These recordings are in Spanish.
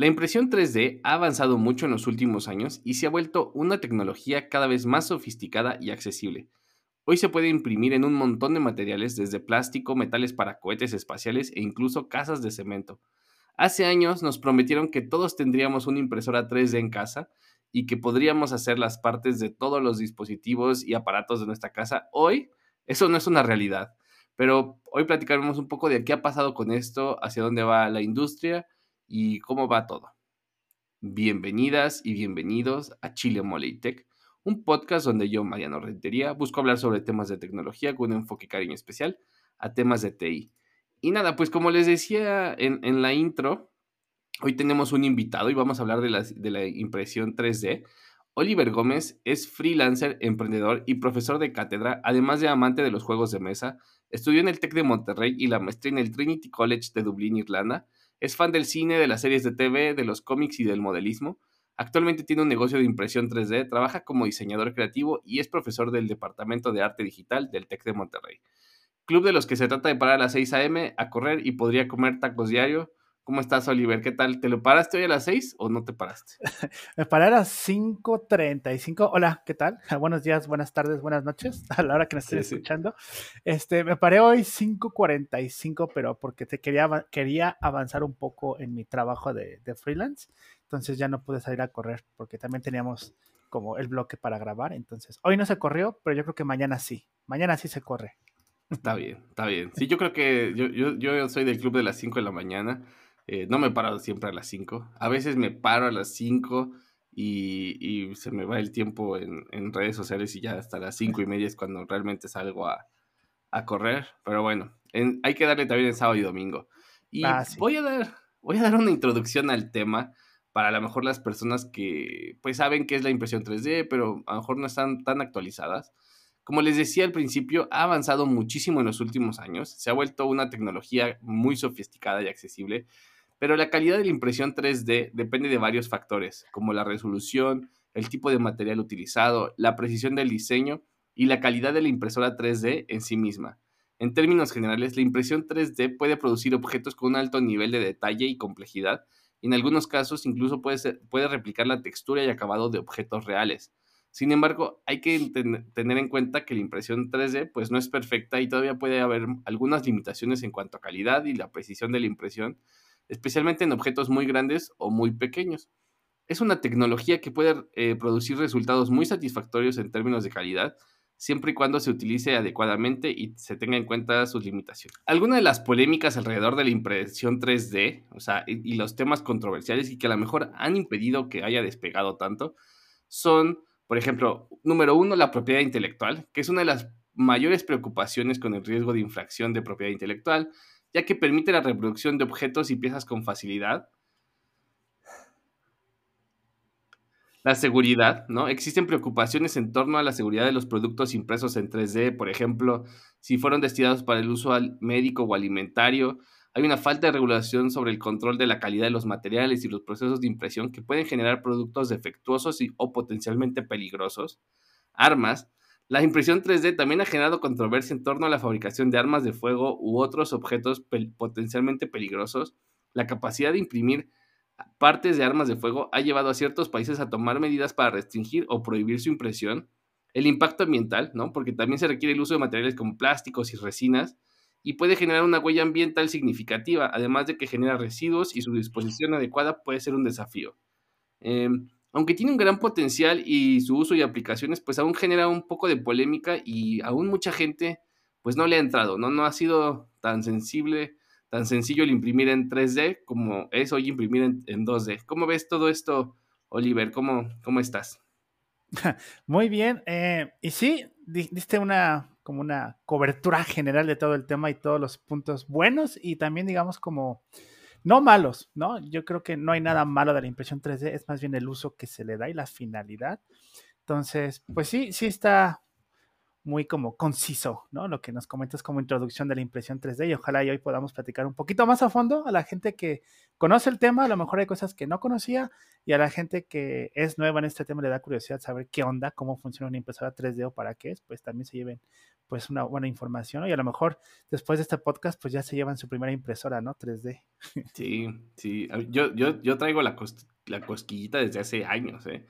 La impresión 3D ha avanzado mucho en los últimos años y se ha vuelto una tecnología cada vez más sofisticada y accesible. Hoy se puede imprimir en un montón de materiales, desde plástico, metales para cohetes espaciales e incluso casas de cemento. Hace años nos prometieron que todos tendríamos una impresora 3D en casa y que podríamos hacer las partes de todos los dispositivos y aparatos de nuestra casa. Hoy eso no es una realidad, pero hoy platicaremos un poco de qué ha pasado con esto, hacia dónde va la industria y cómo va todo. Bienvenidas y bienvenidos a Chile Mole Tech, un podcast donde yo, Mariano Rentería, busco hablar sobre temas de tecnología con un enfoque cariño especial a temas de TI. Y nada, pues como les decía en, la intro, hoy tenemos un invitado y vamos a hablar de la, de la impresión 3D. Oliver Gómez es freelancer, emprendedor y profesor de cátedra, además de amante de los juegos de mesa. Estudió en el TEC de Monterrey y la maestría en el Trinity College de Dublín, Irlanda es fan del cine, de las series de TV, de los cómics y del modelismo. Actualmente tiene un negocio de impresión 3D, trabaja como diseñador creativo y es profesor del Departamento de Arte Digital del TEC de Monterrey. Club de los que se trata de parar a las 6 a.m. a correr y podría comer tacos diario. ¿Cómo estás, Oliver? ¿Qué tal? ¿Te lo paraste hoy a las 6 o no te paraste? Me paré a las 5.35. Hola, ¿qué tal? Buenos días, buenas tardes, buenas noches, a la hora que nos estés escuchando. Este, me paré hoy 5.45, pero porque te quería, quería avanzar un poco en mi trabajo de, de freelance. Entonces ya no pude salir a correr porque también teníamos como el bloque para grabar. Entonces, hoy no se corrió, pero yo creo que mañana sí. Mañana sí se corre. Está bien, está bien. Sí, yo creo que yo, yo, yo soy del club de las 5 de la mañana. Eh, no me paro siempre a las 5. A veces me paro a las 5 y, se me va el tiempo en, redes sociales y ya hasta las 5 y media es cuando realmente salgo a, correr. Pero bueno, hay que darle también el sábado y domingo. Y ah, voy, a dar, voy a dar una introducción al tema para a lo mejor las personas que pues saben qué es la impresión 3D, pero a lo mejor no están tan actualizadas. Como les decía al principio, ha avanzado muchísimo en los últimos años, se ha vuelto una tecnología muy sofisticada y accesible, pero la calidad de la impresión 3D depende de varios factores, como la resolución, el tipo de material utilizado, la precisión del diseño y la calidad de la impresora 3D en sí misma. En términos generales, la impresión 3D puede producir objetos con un alto nivel de detalle y complejidad, y en algunos casos incluso puede, replicar la textura y acabado de objetos reales. Sin embargo, hay que tener en cuenta que la impresión 3D pues no es perfecta y todavía puede haber algunas limitaciones en cuanto a calidad y la precisión de la impresión, especialmente en objetos muy grandes o muy pequeños. Es una tecnología que puede eh, producir resultados muy satisfactorios en términos de calidad, siempre y cuando se utilice adecuadamente y se tenga en cuenta sus limitaciones. Algunas de las polémicas alrededor de la impresión 3D, o sea, y, y los temas controversiales y que a lo mejor han impedido que haya despegado tanto, son, por ejemplo, número uno, la propiedad intelectual, que es una de las mayores preocupaciones con el riesgo de infracción de propiedad intelectual, ya que permite la reproducción de objetos y piezas con facilidad. La seguridad, ¿no? Existen preocupaciones en torno a la seguridad de los productos impresos en 3D, por ejemplo, si fueron destinados para el uso médico o alimentario. Hay una falta de regulación sobre el control de la calidad de los materiales y los procesos de impresión que pueden generar productos defectuosos y, o potencialmente peligrosos. Armas, la impresión 3D también ha generado controversia en torno a la fabricación de armas de fuego u otros objetos potencialmente peligrosos. La capacidad de imprimir partes de armas de fuego ha llevado a ciertos países a tomar medidas para restringir o prohibir su impresión. El impacto ambiental, ¿no? Porque también se requiere el uso de materiales como plásticos y resinas y puede generar una huella ambiental significativa, además de que genera residuos y su disposición adecuada puede ser un desafío. Em, aunque tiene un gran potencial y su uso y aplicaciones, pues aún genera un poco de polémica y aún mucha gente pues no le ha entrado, ¿no? No ha sido tan sensible, tan sencillo el imprimir en 3D como es hoy imprimir en, 2D. ¿Cómo ves todo esto, Oliver? ¿Cómo, cómo estás? Muy bien, eh, y sí, diste una como una cobertura general de todo el tema y todos los puntos buenos y también digamos como no malos, ¿no? Yo creo que no hay nada malo de la impresión 3D, es más bien el uso que se le da y la finalidad. Entonces, pues sí, sí está muy como conciso, ¿no? Lo que nos comentas como introducción de la impresión 3D y ojalá hoy podamos platicar un poquito más a fondo a la gente que conoce el tema, a lo mejor hay cosas que no conocía y a la gente que es nueva en este tema le da curiosidad saber qué onda, cómo funciona una impresora 3D o para qué es, pues también se lleven pues una buena información y a lo mejor después de este podcast pues ya se llevan su primera impresora, ¿no? 3D. Sí, sí, yo, yo, yo traigo la, la cosquillita desde hace años, ¿eh?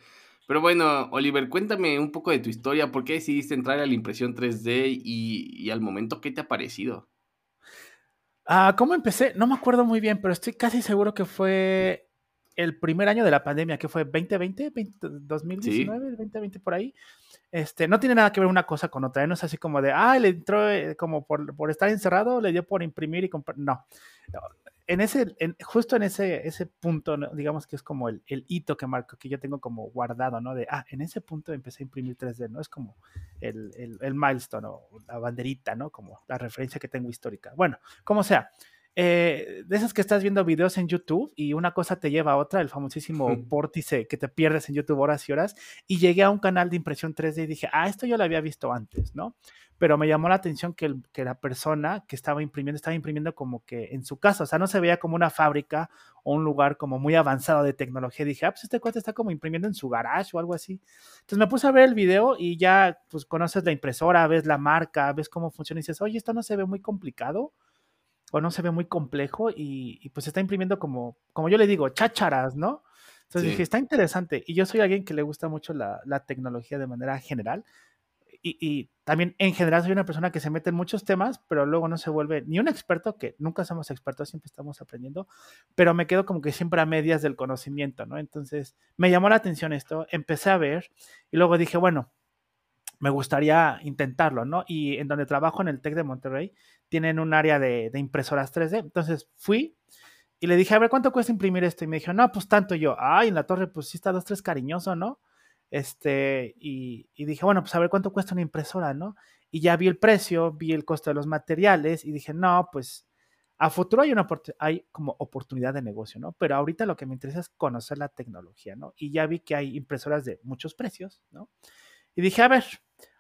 Pero bueno, Oliver, cuéntame un poco de tu historia. ¿Por qué decidiste entrar a la impresión 3D y, al momento qué te ha parecido? Ah, ¿Cómo empecé? No me acuerdo muy bien, pero estoy casi seguro que fue el primer año de la pandemia, que fue 2020, 2019, 2020 por ahí. Este, no tiene nada que ver una cosa con otra, ¿eh? no es así como de, ah, le entró eh, como por, por, estar encerrado, le dio por imprimir y comprar. No, en ese, justo en ese, ese punto, digamos que es como el, hito que marco, que yo tengo como guardado, ¿no? De, ah, en ese punto empecé a imprimir 3D, ¿no? Es como el, el milestone o la banderita, ¿no? Como la referencia que tengo histórica. Bueno, como sea. Eh, de esas que estás viendo videos en YouTube y una cosa te lleva a otra, el famosísimo vórtice que te pierdes en YouTube horas y horas, y llegué a un canal de impresión 3D y dije, ah, esto yo lo había visto antes, ¿no? Pero me llamó la atención que, que la persona que estaba imprimiendo, estaba imprimiendo como que en su casa, o sea, no se veía como una fábrica o un lugar como muy avanzado de tecnología. dije, ah, pues este cuate está como imprimiendo en su garage o algo así. Entonces me puse a ver el video y ya, pues conoces la impresora, ves la marca, ves cómo funciona y dices, oye, esto no se ve muy complicado o no se ve muy complejo y, pues está imprimiendo como, como yo le digo, chácharas, ¿no? Entonces dije, está interesante. Y yo soy alguien que le gusta mucho la, tecnología de manera general. Y, también en general soy una persona que se mete en muchos temas, pero luego no se vuelve ni un experto, que nunca somos expertos, siempre estamos aprendiendo, pero me quedo como que siempre a medias del conocimiento, ¿no? Entonces me llamó la atención esto, empecé a ver y luego dije, bueno, me gustaría intentarlo, ¿no? Y en donde trabajo en el TEC de Monterrey, tienen un área de, impresoras 3D. Entonces fui y le dije, a ver, ¿cuánto cuesta imprimir esto? Y me dijo, no, pues tanto. yo, ay, en la torre, pues sí está dos, tres cariñoso, ¿no? Este, y, dije, bueno, pues a ver cuánto cuesta una impresora, ¿no? Y ya vi el precio, vi el costo de los materiales y dije, no, pues a futuro hay, una, hay como oportunidad de negocio, ¿no? Pero ahorita lo que me interesa es conocer la tecnología, ¿no? Y ya vi que hay impresoras de muchos precios, ¿no? Y dije, a ver,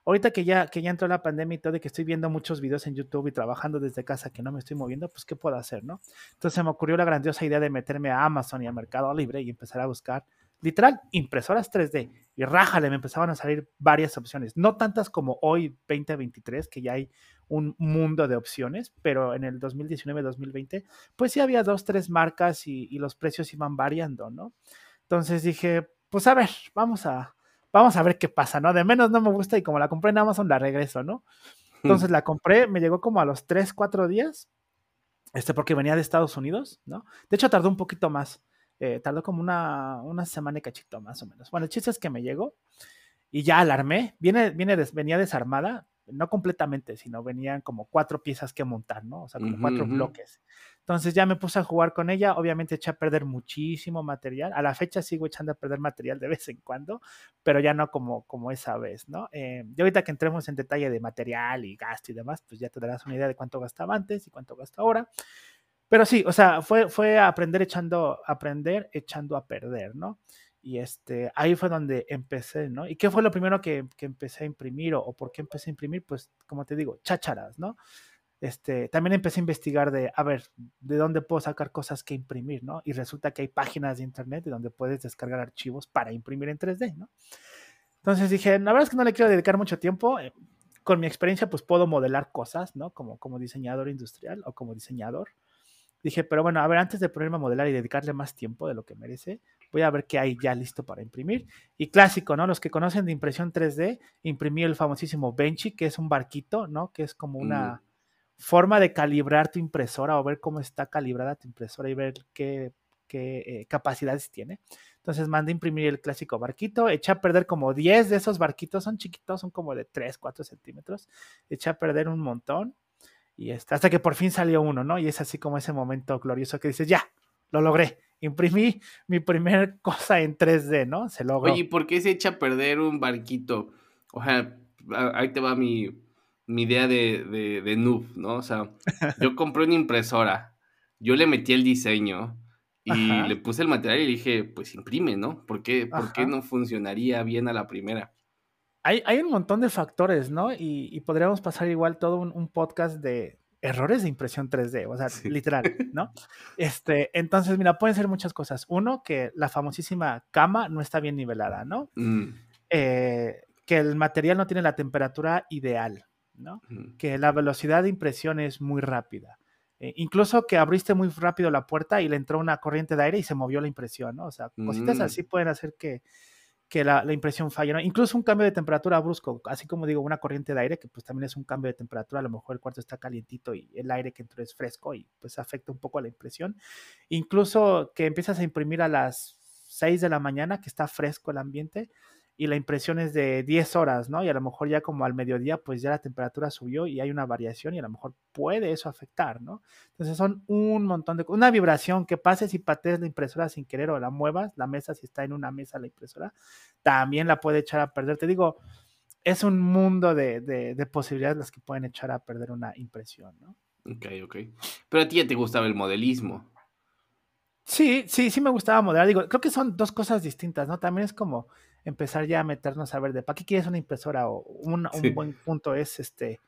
ahorita que ya, que ya entró la pandemia y todo, y que estoy viendo muchos videos en YouTube y trabajando desde casa que no me estoy moviendo, pues ¿qué puedo hacer, no? Entonces me ocurrió la grandiosa idea de meterme a Amazon y a Mercado Libre y empezar a buscar, literal, impresoras 3D. Y rájale, me empezaban a salir varias opciones. No tantas como hoy, 2023, que ya hay un mundo de opciones, pero en el 2019-2020, pues sí había dos, tres marcas y, y los precios iban variando, ¿no? Entonces dije, pues a ver, vamos a, vamos a ver qué pasa, ¿no? De menos no me gusta y como la compré en Amazon, la regreso, ¿no? Entonces la compré, me llegó como a los 3, 4 días, este, porque venía de Estados Unidos, ¿no? De hecho, tardó un poquito más, eh, tardó como una, una semana y cachito más o menos. Bueno, el chiste es que me llegó y ya alarmé, viene, viene venía desarmada, no completamente, sino venían como cuatro piezas que montar, ¿no? O sea, como cuatro bloques. Entonces ya me puse a jugar con ella, obviamente eché a perder muchísimo material, a la fecha sigo echando a perder material de vez en cuando, pero ya no como, como esa vez, ¿no? Eh, y ahorita que entremos en detalle de material y gasto y demás, pues ya te darás una idea de cuánto gastaba antes y cuánto gasto ahora. Pero sí, o sea, fue, fue aprender echando, aprender echando a perder, ¿no? Y este, ahí fue donde empecé, ¿no? ¿Y qué fue lo primero que, que empecé a imprimir o, o, por qué empecé a imprimir? Pues, como te digo, chácharas, ¿no? Este, también empecé a investigar de, a ver, de dónde puedo sacar cosas que imprimir, ¿no? Y resulta que hay páginas de internet donde puedes descargar archivos para imprimir en 3D, ¿no? Entonces dije, la verdad es que no le quiero dedicar mucho tiempo. Eh, con mi experiencia, pues puedo modelar cosas, ¿no? Como, como diseñador industrial o como diseñador. Dije, pero bueno, a ver, antes de ponerme a modelar y dedicarle más tiempo de lo que merece, voy a ver qué hay ya listo para imprimir. Y clásico, ¿no? Los que conocen de impresión 3D, imprimí el famosísimo Benchy, que es un barquito, ¿no? Que es como una mm. forma de calibrar tu impresora o ver cómo está calibrada tu impresora y ver qué, qué eh, capacidades tiene. Entonces mandé imprimir el clásico barquito, eché a perder como 10 de esos barquitos, son chiquitos, son como de 3, 4 centímetros, eché a perder un montón. Y este, hasta que por fin salió uno, ¿no? Y es así como ese momento glorioso que dices, ya, lo logré imprimí mi primer cosa en 3D, ¿no? Se logró. Oye, ¿por qué se echa a perder un barquito? O sea, ahí te va mi, idea de, de, de, noob, ¿no? O sea, yo compré una impresora, yo le metí el diseño y le puse el material y dije, pues imprime, ¿no? ¿Por qué, ¿por qué no funcionaría bien a la primera? Hay, hay, un montón de factores, ¿no? Y, podríamos pasar igual todo un, podcast de errores de impresión 3D, o sea, literal, ¿no? Este, entonces, mira, pueden ser muchas cosas. Uno, que la famosísima cama no está bien nivelada, ¿no? Mm. Eh, que el material no tiene la temperatura ideal, ¿no? Que la velocidad de impresión es muy rápida. Eh, incluso que abriste muy rápido la puerta y le entró una corriente de aire y se movió la impresión, ¿no? O sea, cositas mm. así pueden hacer que, que la, impresión falle, ¿no? Incluso un cambio de temperatura brusco, así como digo, una corriente de aire, que pues también es un cambio de temperatura, a lo mejor el cuarto está calientito y el aire que entró es fresco y pues afecta un poco a la impresión. Incluso que empiezas a imprimir a las 6 de la mañana, que está fresco el ambiente, y la impresión es de 10 horas, ¿no? Y a lo mejor ya como al mediodía, pues ya la temperatura subió y hay una variación y a lo mejor puede eso afectar, ¿no? Entonces son un montón de Una vibración que pases y patees la impresora sin querer o la muevas, la mesa si está en una mesa la impresora, también la puede echar a perder. Te digo, es un mundo de, de posibilidades las que pueden echar a perder una impresión, ¿no? Ok, ok. Pero a ti ya te gustaba el modelismo. Sí, sí, sí me gustaba modelar. Digo, creo que son dos cosas distintas, ¿no? También es como empezar ya a meternos a ver de para qué quieres una impresora o un, buen punto es este,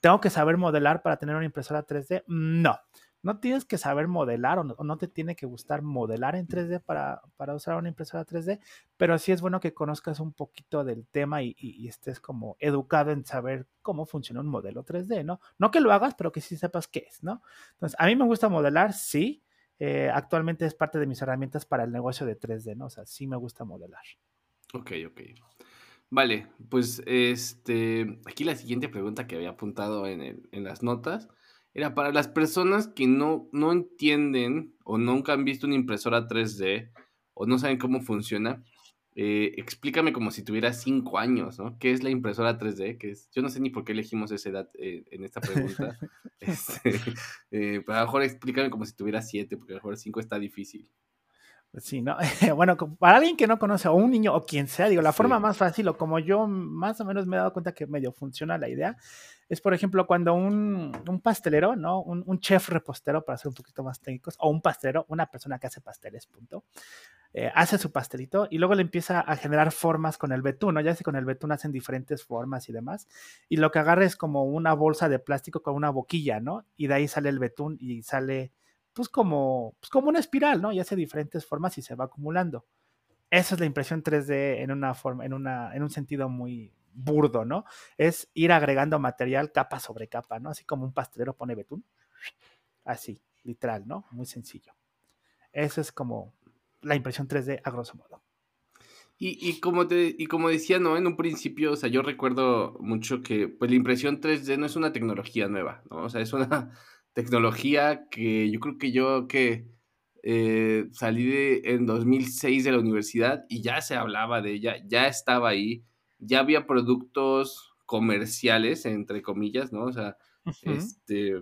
tengo que saber modelar para tener una impresora 3D. No, no tienes que saber modelar o no, te tiene que gustar modelar en 3D para, para, usar una impresora 3D, pero sí es bueno que conozcas un poquito del tema y, y, estés como educado en saber cómo funciona un modelo 3D, ¿no? No que lo hagas, pero que sí sepas qué es, ¿no? Entonces, a mí me gusta modelar, sí, eh, actualmente es parte de mis herramientas para el negocio de 3D, ¿no? O sea, sí me gusta modelar. Ok, ok. Vale, pues este, aquí la siguiente pregunta que había apuntado en, en las notas era para las personas que no, no entienden o nunca han visto una impresora 3D o no saben cómo funciona, eh, explícame como si tuviera cinco años, ¿no? ¿Qué es la impresora 3D? Que es, yo no sé ni por qué elegimos esa edad eh, en esta pregunta. este, eh, pero a lo mejor explícame como si tuviera siete, porque a lo mejor cinco está difícil. Sí, ¿no? bueno, para alguien que no conoce, o un niño, o quien sea, digo, la forma más fácil, o como yo más o menos me he dado cuenta que medio funciona la idea, es, por ejemplo, cuando un, un pastelero, ¿no? Un, un, chef repostero, para ser un poquito más técnicos, o un pastelero, una persona que hace pasteles, punto, eh, hace su pastelito y luego le empieza a generar formas con el betún, ¿no? Ya sé, con el betún hacen diferentes formas y demás, y lo que agarra es como una bolsa de plástico con una boquilla, ¿no? Y de ahí sale el betún y sale pues como, pues como una espiral, ¿no? Y hace diferentes formas y se va acumulando. Esa es la impresión 3D en una forma, en, una, en un sentido muy burdo, ¿no? Es ir agregando material capa sobre capa, ¿no? Así como un pastelero pone betún. Así, literal, ¿no? Muy sencillo. Eso es como la impresión 3D a grosso modo. Y, y, como te, y como decía, ¿no? En un principio, o sea, yo recuerdo mucho que pues la impresión 3D no es una tecnología nueva, ¿no? O sea, es una tecnología que yo creo que yo que eh, salí de, en 2006 de la universidad y ya se hablaba de ella, ya estaba ahí, ya había productos comerciales, entre comillas, ¿no? O sea, este,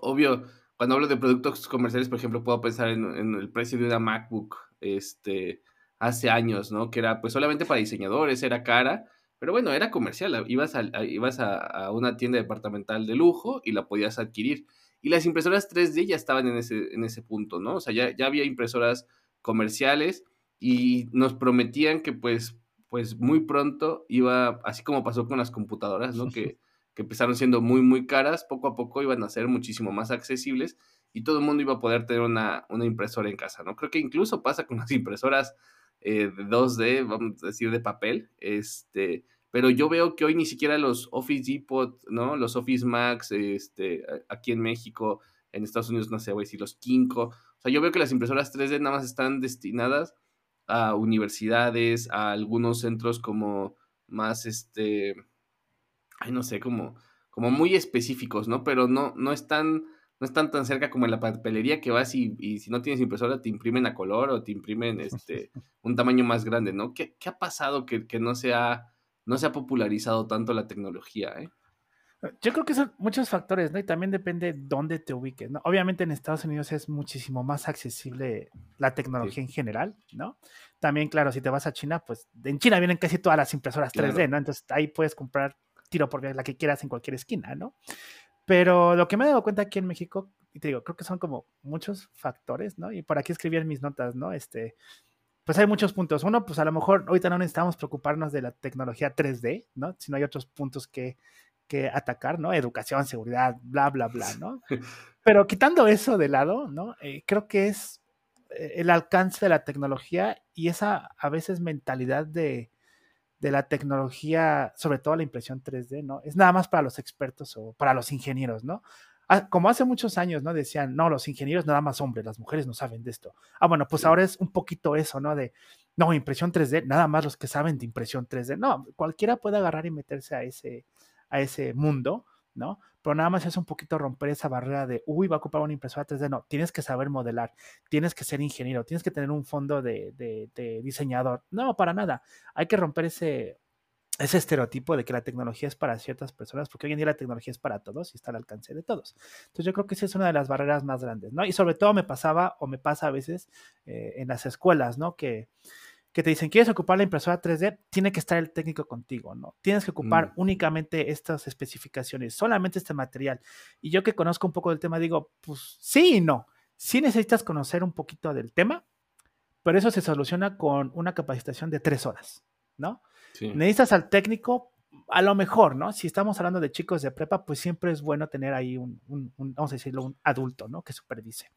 obvio, cuando hablo de productos comerciales, por ejemplo, puedo pensar en, en, el precio de una MacBook, este, hace años, ¿no? Que era pues solamente para diseñadores, era cara, pero bueno, era comercial, ibas, a, ibas a, una tienda departamental de lujo y la podías adquirir. Y las impresoras 3D ya estaban en ese, en ese punto, ¿no? O sea, ya, ya había impresoras comerciales y nos prometían que pues, pues muy pronto iba, así como pasó con las computadoras, ¿no? Que, que empezaron siendo muy, muy caras, poco a poco iban a ser muchísimo más accesibles y todo el mundo iba a poder tener una, una impresora en casa, ¿no? Creo que incluso pasa con las impresoras eh, de 2D, vamos a decir, de papel, este, pero yo veo que hoy ni siquiera los Office Depot, ¿no? Los Office Max, este, aquí en México, en Estados Unidos, no sé, voy a decir los Kinko, o sea, yo veo que las impresoras 3D nada más están destinadas a universidades, a algunos centros como más, este, ay, no sé, como, como muy específicos, ¿no? Pero no, no están no están tan cerca como en la papelería que vas y, y, si no tienes impresora te imprimen a color o te imprimen este un tamaño más grande, ¿no? ¿Qué, qué ha pasado que, que, no, se ha, no se ha popularizado tanto la tecnología, eh? Yo creo que son muchos factores, ¿no? Y también depende dónde te ubiques, ¿no? Obviamente en Estados Unidos es muchísimo más accesible la tecnología en general, ¿no? También, claro, si te vas a China, pues en China vienen casi todas las impresoras 3D, ¿no? Entonces ahí puedes comprar tiro por la que quieras en cualquier esquina, ¿no? Pero lo que me he dado cuenta aquí en México, y te digo, creo que son como muchos factores, ¿no? Y por aquí escribí en mis notas, ¿no? Este, pues hay muchos puntos. Uno, pues a lo mejor ahorita no necesitamos preocuparnos de la tecnología 3D, ¿no? Si no hay otros puntos que, que atacar, ¿no? Educación, seguridad, bla, bla, bla, ¿no? Pero quitando eso de lado, ¿no? Eh, creo que es eh, el alcance de la tecnología y esa a veces mentalidad de, de la tecnología, sobre todo la impresión 3D, ¿no? Es nada más para los expertos o para los ingenieros, ¿no? Ah, como hace muchos años, ¿no? Decían, no, los ingenieros nada más hombres, las mujeres no saben de esto. Ah, bueno, pues ahora es un poquito eso, ¿no? De, no, impresión 3D, nada más los que saben de impresión 3D. No, cualquiera puede agarrar y meterse a ese, a ese mundo, ¿no? Pero nada más es un poquito romper esa barrera de, uy, va a ocupar una impresora 3D. No, tienes que saber modelar, tienes que ser ingeniero, tienes que tener un fondo de, de diseñador. No, para nada. Hay que romper ese, ese estereotipo de que la tecnología es para ciertas personas, porque hoy en día la tecnología es para todos y está al alcance de todos. Entonces yo creo que esa es una de las barreras más grandes, ¿no? Y sobre todo me pasaba o me pasa a veces eh, en las escuelas, ¿no? Que, que te dicen, ¿quieres ocupar la impresora 3D? Tiene que estar el técnico contigo, ¿no? Tienes que ocupar mm. únicamente estas especificaciones, solamente este material. Y yo que conozco un poco del tema, digo, pues sí y no. Sí necesitas conocer un poquito del tema, pero eso se soluciona con una capacitación de tres horas, ¿no? Necesitas al técnico, a lo mejor, ¿no? Si estamos hablando de chicos de prepa, pues siempre es bueno tener ahí un, vamos a decirlo, un adulto, ¿no? Que supervise.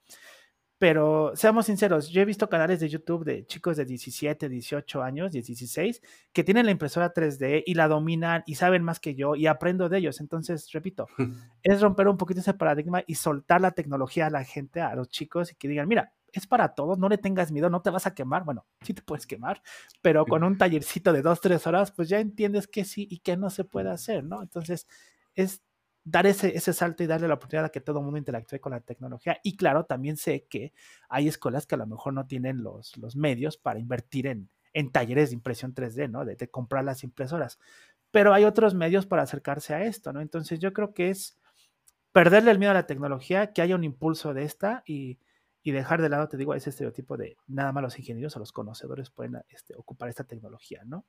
Pero seamos sinceros, yo he visto canales de YouTube de chicos de 17, 18 años, 16, que tienen la impresora 3D y la dominan y saben más que yo y aprendo de ellos. Entonces, repito, es romper un poquito ese paradigma y soltar la tecnología a la gente, a los chicos y que digan, mira, es para todos, no le tengas miedo, no te vas a quemar, bueno, sí te puedes quemar, pero con un tallercito de dos, tres horas, pues ya entiendes que sí y que no se puede hacer, ¿no? Entonces, es dar ese, ese salto y darle la oportunidad a que todo el mundo interactúe con la tecnología. Y claro, también sé que hay escuelas que a lo mejor no tienen los, los medios para invertir en, en talleres de impresión 3D, ¿no? De, de, comprar las impresoras. Pero hay otros medios para acercarse a esto, ¿no? Entonces yo creo que es perderle el miedo a la tecnología, que haya un impulso de esta y, y dejar de lado, te digo, ese estereotipo de nada más los ingenieros o los conocedores pueden este, ocupar esta tecnología, ¿no?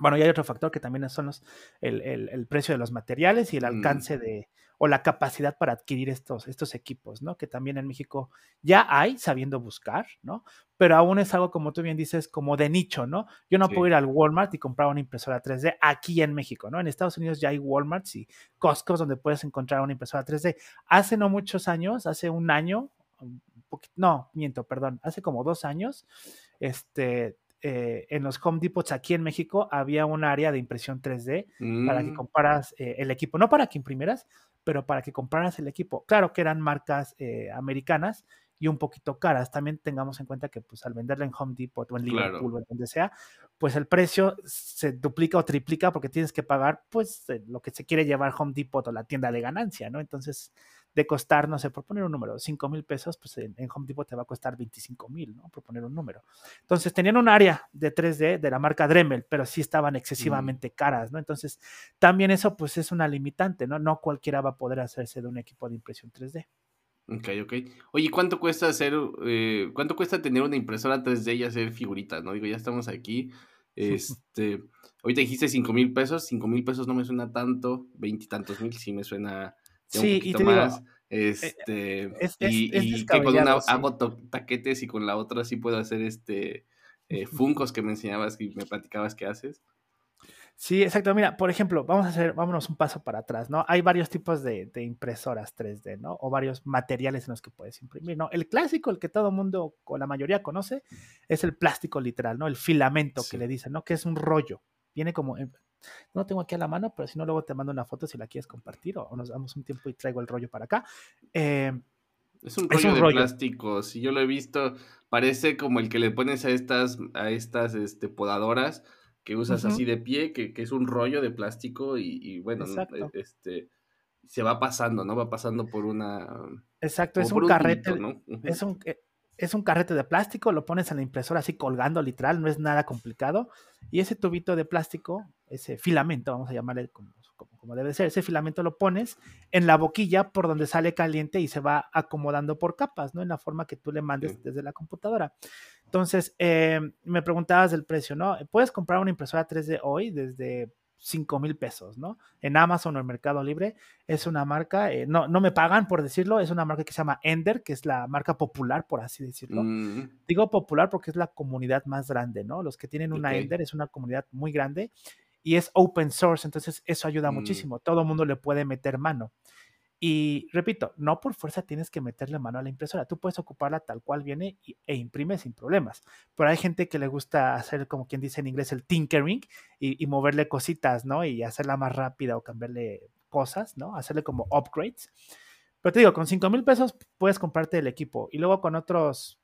Bueno, y hay otro factor que también son los, el, el, precio de los materiales y el mm. alcance de, o la capacidad para adquirir estos, estos equipos, ¿no? Que también en México ya hay, sabiendo buscar, ¿no? Pero aún es algo, como tú bien dices, como de nicho, ¿no? Yo no puedo ir al Walmart y comprar una impresora 3D aquí en México, ¿no? En Estados Unidos ya hay Walmarts y Costco donde puedes encontrar una impresora 3D. Hace no muchos años, hace un año, no, miento, perdón, hace como dos años, este, eh, en los Home Depots aquí en México había un área de impresión 3D para que mm. comparas eh, el equipo, no para que imprimieras, pero para que compraras el equipo. Claro que eran marcas eh, americanas y un poquito caras. También tengamos en cuenta que pues al venderla en Home Depot o en Liverpool o donde sea, pues el precio se duplica o triplica porque tienes que pagar pues lo que se quiere llevar Home Depot o la tienda de ganancia, ¿no? Entonces de costar, no sé, por poner un número, 5 mil pesos, pues en, Home Depot te va a costar 25 mil, ¿no? Por poner un número. Entonces tenían un área de 3D de la marca Dremel, pero sí estaban mm. excesivamente caras, ¿no? Entonces también eso pues es una limitante, ¿no? No cualquiera va a poder hacerse de un equipo de impresión 3D. Ok, ok. Oye, ¿cuánto cuesta hacer, eh, cuánto cuesta tener una impresora 3D y hacer figuritas, no? Digo, ya estamos aquí. Este, ahorita dijiste 5 mil pesos, 5 mil pesos no me suena tanto, veintitantos mil sí me suena sí, y te más. Eh, este, y, que con una hago taquetes y con la otra sí puedo hacer este eh, funcos que me enseñabas y me platicabas que haces. Sí, exacto. Mira, por ejemplo, vamos a hacer, vámonos un paso para atrás, ¿no? Hay varios tipos de, impresoras 3D, ¿no? O varios materiales en los que puedes imprimir, ¿no? El clásico, el que todo mundo o la mayoría conoce, es el plástico literal, ¿no? El filamento que le dicen, ¿no? Que es un rollo. Viene como, no tengo aquí a la mano, pero si no, luego te mando una foto si la quieres compartir o, nos damos un tiempo y traigo el rollo para acá. Eh, es un rollo de plástico, si yo lo he visto, parece como el que le pones a estas, a estas este, podadoras que usas así de pie, que, es un rollo de plástico y, bueno, e, este se va pasando, ¿no? Va pasando por una... Exacto, es un, carrete, es un, eh, es un carrete de plástico, lo pones en la impresora así colgando literal, no es nada complicado. Y ese tubito de plástico, ese filamento, vamos a llamarle como, como, debe ser, ese filamento lo pones en la boquilla por donde sale caliente y se va acomodando por capas, ¿no? En la forma que tú le mandes desde la computadora. Entonces, eh, me preguntabas del precio, ¿no? Puedes comprar una impresora 3D hoy desde 5 mil pesos, ¿no? En Amazon o en Mercado Libre es una marca, eh, no, no me pagan por decirlo, es una marca que se llama Ender, que es la marca popular, por así decirlo. Mm. Digo popular porque es la comunidad más grande, ¿no? Los que tienen una Ender es una comunidad muy grande y es open source, entonces eso ayuda mm. muchísimo. Todo el mundo le puede meter mano. Y repito, no por fuerza tienes que meterle mano a la impresora, tú puedes ocuparla tal cual viene e imprime sin problemas. Pero hay gente que le gusta hacer, como quien dice en inglés, el tinkering y, moverle cositas, ¿no? Y hacerla más rápida o cambiarle cosas, ¿no? Hacerle como upgrades. Pero te digo, con 5 mil pesos puedes comprarte el equipo y luego con otros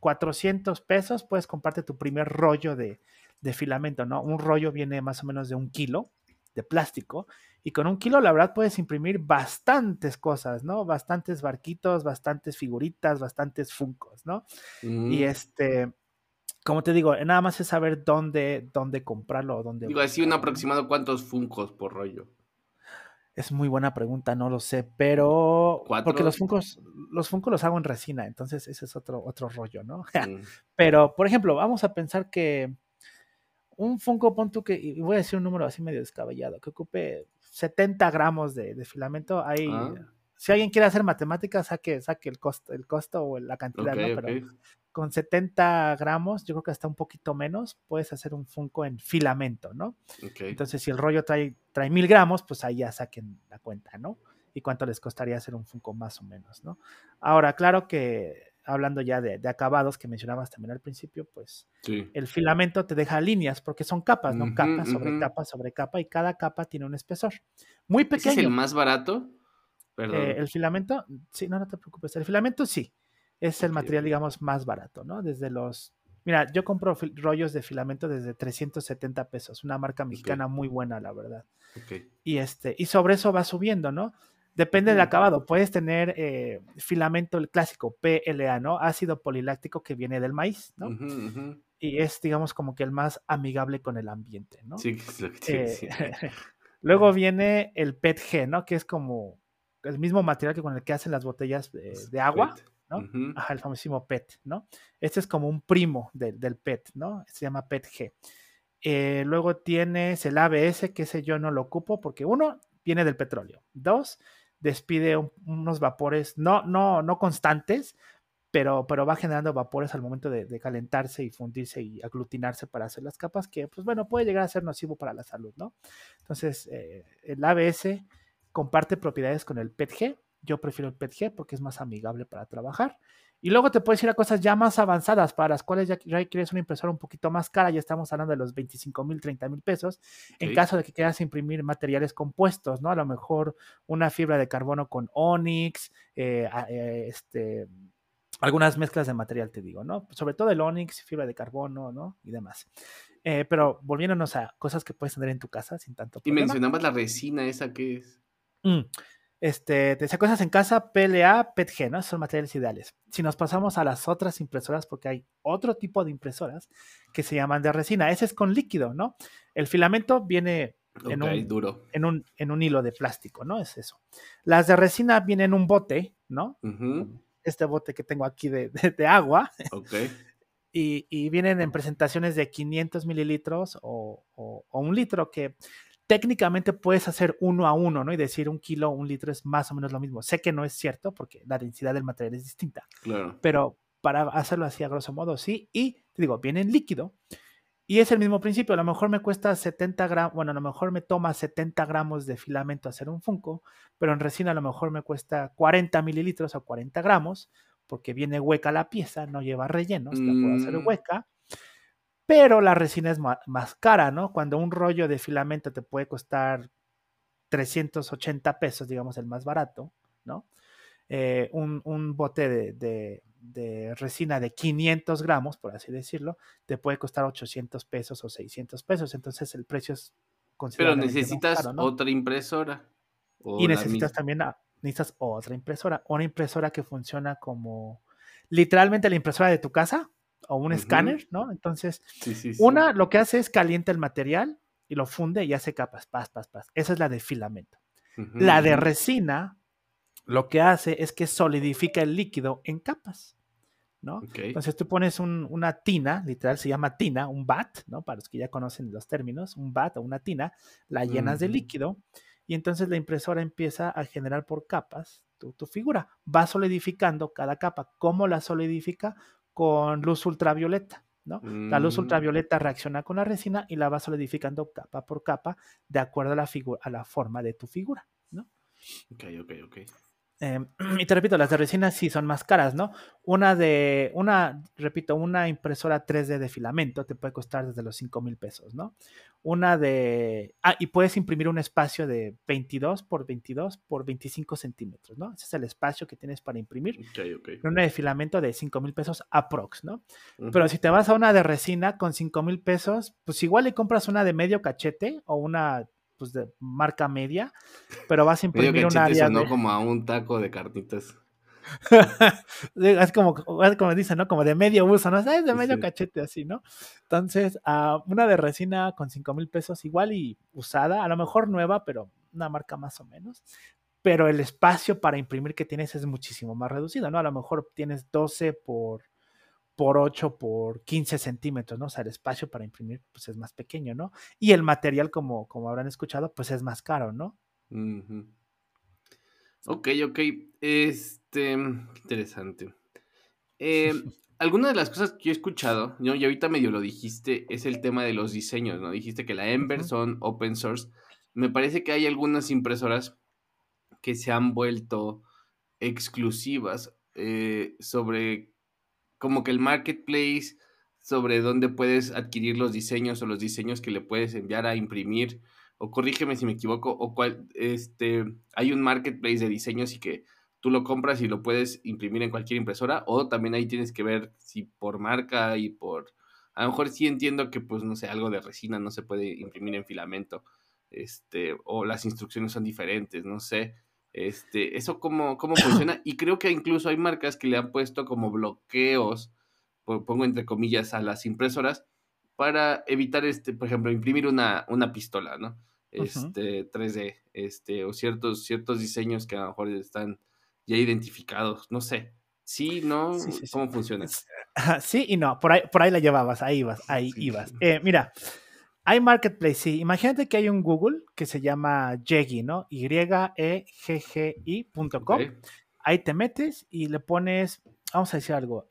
400 pesos puedes comprarte tu primer rollo de, de filamento, ¿no? Un rollo viene más o menos de un kilo de plástico y con un kilo, la verdad, puedes imprimir bastantes cosas, ¿no? Bastantes barquitos, bastantes figuritas, bastantes funcos, ¿no? Y este, como te digo, nada más es saber dónde, dónde comprarlo o dónde. Digo, así un aproximado, ¿cuántos funcos por rollo? Es muy buena pregunta, no lo sé, pero porque los funcos, los funcos los hago en resina, entonces ese es otro, otro rollo, ¿no? Mm. pero, por ejemplo, vamos a pensar que un Funko, pon tú que, y voy a decir un número así medio descabellado, que ocupe 70 gramos de, filamento. Ahí, ah. si alguien quiere hacer matemáticas, saque, saque el costo, el costo o la cantidad, ¿no? Pero con 70 gramos, yo creo que hasta un poquito menos, puedes hacer un Funko en filamento, ¿no? Entonces, si el rollo trae, trae mil gramos, pues ahí ya saquen la cuenta, ¿no? Y cuánto les costaría hacer un Funko más o menos, ¿no? Ahora, claro que hablando ya de, acabados que mencionabas también al principio, pues el filamento te deja líneas porque son capas, ¿no? capa sobre capa sobre capa y cada capa tiene un espesor muy pequeño. ¿Es el más barato? Perdón. Eh, el filamento, sí, no, no te preocupes. El filamento sí, es el material, digamos, más barato, ¿no? Desde los... Mira, yo compro rollos de filamento desde 370 pesos, una marca mexicana muy buena, la verdad. Y, este, y sobre eso va subiendo, ¿no? Depende del acabado. Puedes tener eh, filamento, el clásico PLA, ¿no? Ácido poliláctico que viene del maíz, ¿no? Y es, digamos, como que el más amigable con el ambiente, ¿no? Sí, sí, sí. luego viene el PETG, ¿no? Que es como el mismo material que con el que hacen las botellas de, agua, ¿no? Ajá, el famosísimo PET, ¿no? Este es como un primo del PET, ¿no? Se llama PETG. Eh, luego tienes el ABS, que ese yo no lo ocupo porque uno, viene del petróleo. Dos, despide unos vapores, no, no, no constantes, pero, pero va generando vapores al momento de, calentarse y fundirse y aglutinarse para hacer las capas, que pues bueno, puede llegar a ser nocivo para la salud, ¿no? Entonces, eh, el ABS comparte propiedades con el PETG, yo prefiero el PETG porque es más amigable para trabajar. Y luego te puedes ir a cosas ya más avanzadas para las cuales ya quieres una impresora un poquito más cara, ya estamos hablando de los 25 mil, 30 mil pesos, en caso de que quieras imprimir materiales compuestos, ¿no? A lo mejor una fibra de carbono con Onyx, eh, eh, este, algunas mezclas de material, te digo, ¿no? Sobre todo el Onyx, fibra de carbono, ¿no? Y demás. Eh, pero volviéndonos a cosas que puedes tener en tu casa sin tanto problema. Y mencionabas la resina, ¿esa qué es? Mm. Este, te decía cosas en casa, PLA, PETG, ¿no? son materiales ideales. Si nos pasamos a las otras impresoras, porque hay otro tipo de impresoras que se llaman de resina, ese es con líquido, ¿no? El filamento viene en, un, duro. En, un, en un hilo de plástico, ¿no? Es eso. Las de resina vienen en un bote, ¿no? Este bote que tengo aquí de, agua. Y, y, vienen en presentaciones de 500 mililitros o, o, o, un litro, que técnicamente puedes hacer uno a uno, ¿no? Y decir un kilo, un litro es más o menos lo mismo. Sé que no es cierto porque la densidad del material es distinta. Claro. Pero para hacerlo así a grosso modo, sí. Y te digo, viene en líquido. Y es el mismo principio. A lo mejor me cuesta 70 gramos, bueno, a lo mejor me toma 70 gramos de filamento hacer un Funko, pero en resina a lo mejor me cuesta 40 mililitros o 40 gramos, porque viene hueca la pieza, no lleva rellenos, la puedo hacer mm. hueca pero la resina es más cara, ¿no? Cuando un rollo de filamento te puede costar 380 pesos, digamos el más barato, ¿no? Eh, un, bote de, resina de 500 gramos, por así decirlo, te puede costar 800 pesos o 600 pesos, entonces el precio es considerable. Pero necesitas otra impresora. Y necesitas también necesitas otra impresora, una impresora que funciona como literalmente la impresora de tu casa, o un escáner, ¿no? Entonces, una lo que hace es calienta el material y lo funde y hace capas, pas, pas, pas. Esa es la de filamento. La de resina lo que hace es que solidifica el líquido en capas. ¿no? Entonces tú pones una tina, literal se llama tina, un bat, ¿no? Para los que ya conocen los términos, un bat o una tina, la llenas de líquido y entonces la impresora empieza a generar por capas tu, tu, figura. Va solidificando cada capa. ¿Cómo la solidifica? Con luz ultravioleta. ¿no? La luz mm. ultravioleta reacciona con la resina y la va solidificando capa por capa de acuerdo a la, a la forma de tu figura. ¿no? Ok, ok, ok. Em, y te repito, las de resina sí son más caras, ¿no? Una de, una, repito, una impresora 3D de filamento te puede costar desde los 5 mil pesos, ¿no? Una de, ah, y puedes imprimir un espacio de 22 por 22 por 25 centímetros, ¿no? Ese es el espacio que tienes para imprimir. Ok, Una de filamento de 5 mil pesos aprox, ¿no? Pero si te vas a una de resina con 5 mil pesos, pues igual le compras una de medio cachete o una pues de marca media, pero vas a imprimir un área. no como a un taco de carnitas. es como, como dicen, ¿no? Como de medio uso, ¿no? Es de medio cachete así, ¿no? Entonces, uh, una de resina con 5 mil pesos igual y usada, a lo mejor nueva, pero una marca más o menos. Pero el espacio para imprimir que tienes es muchísimo más reducido, ¿no? A lo mejor tienes 12 por por 8 por 15 centímetros, ¿no? O sea, el espacio para imprimir pues es más pequeño, ¿no? Y el material, como, como habrán escuchado, pues es más caro, ¿no? Ok, ok. Este, interesante. Eh, alguna de las cosas que yo he escuchado, ¿no? y ahorita medio lo dijiste, es el tema de los diseños, ¿no? Dijiste que la Ember son open source. Me parece que hay algunas impresoras que se han vuelto exclusivas eh, sobre como que el marketplace sobre dónde puedes adquirir los diseños o los diseños que le puedes enviar a imprimir, o corrígeme si me equivoco, o cuál, este, hay un marketplace de diseños y que tú lo compras y lo puedes imprimir en cualquier impresora, o también ahí tienes que ver si por marca y por, a lo mejor sí entiendo que pues no sé, algo de resina no se puede imprimir en filamento, este, o las instrucciones son diferentes, no sé, este, eso cómo, cómo funciona. Y creo que incluso hay marcas que le han puesto como bloqueos, pongo entre comillas, a las impresoras para evitar, este, por ejemplo, imprimir una, una pistola, ¿no? Este, 3D, este, o ciertos, ciertos diseños que a lo mejor están ya identificados, no sé. Sí, ¿no? ¿Cómo funciona? Sí y no, por ahí, por ahí la llevabas, ahí ibas, ahí ibas. Eh, mira, hay marketplace, sí. Imagínate que hay un Google que se llama Yegi, ¿no? Y-E-G-G-I.com. Ahí te metes y le pones, vamos a decir algo,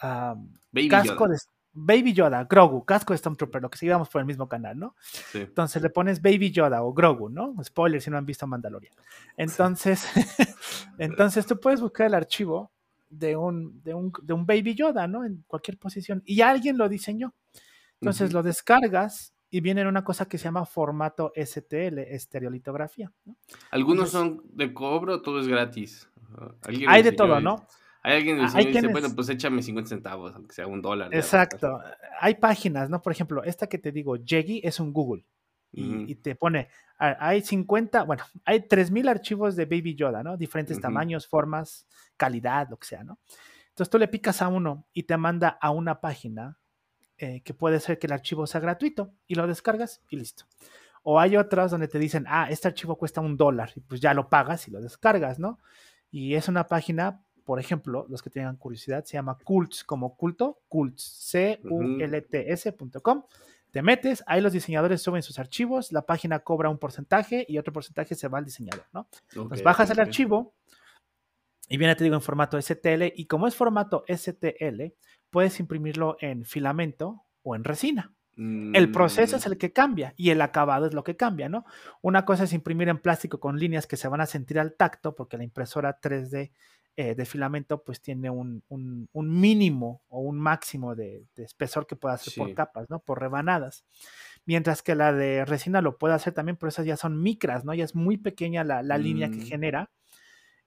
Baby casco Yoda. de Baby Yoda, Grogu, casco de Stormtrooper, lo que sigamos por el mismo canal, ¿no? Sí. Entonces le pones Baby Yoda o Grogu, ¿no? Spoiler si no han visto Mandalorian. Entonces, entonces tú puedes buscar el archivo de un, de un, de un Baby Yoda, ¿no? En cualquier posición. Y alguien lo diseñó. Entonces lo descargas y viene en una cosa que se llama formato STL, estereolitografía. Algunos son de cobro, todo es gratis. Hay de todo, ¿no? Hay alguien que dice, bueno, pues échame 50 centavos, aunque sea un dólar. Exacto. Hay páginas, ¿no? Por ejemplo, esta que te digo, Jeggy, es un Google. Y, te pone, hay 50, bueno, hay 3000 archivos de Baby Yoda, ¿no? Diferentes tamaños, formas, calidad, lo que sea, ¿no? Entonces tú le picas a uno y te manda a una página eh, que puede ser que el archivo sea gratuito y lo descargas y listo. O hay otras donde te dicen, ah, este archivo cuesta un dólar y pues ya lo pagas y lo descargas, ¿no? Y es una página, por ejemplo, los que tengan curiosidad, se llama Cults, como culto, Cults, C-U-L-T-S.com. Te metes, ahí los diseñadores suben sus archivos, la página cobra un porcentaje y otro porcentaje se va al diseñador, ¿no? Entonces bajas el archivo y viene, te digo, en formato STL y como es formato STL, puedes imprimirlo en filamento o en resina. El proceso es mm. el que cambia y el acabado es lo que cambia, ¿no? Una cosa es imprimir en plástico con líneas que se van a sentir al tacto, porque la impresora 3D eh, de filamento pues tiene un, mínimo o un máximo de, espesor que puede hacer por capas, ¿no? Por rebanadas. Mientras que la de resina lo puede hacer también, pero esas ya son micras, ¿no? Ya es muy pequeña la, línea que mm. genera.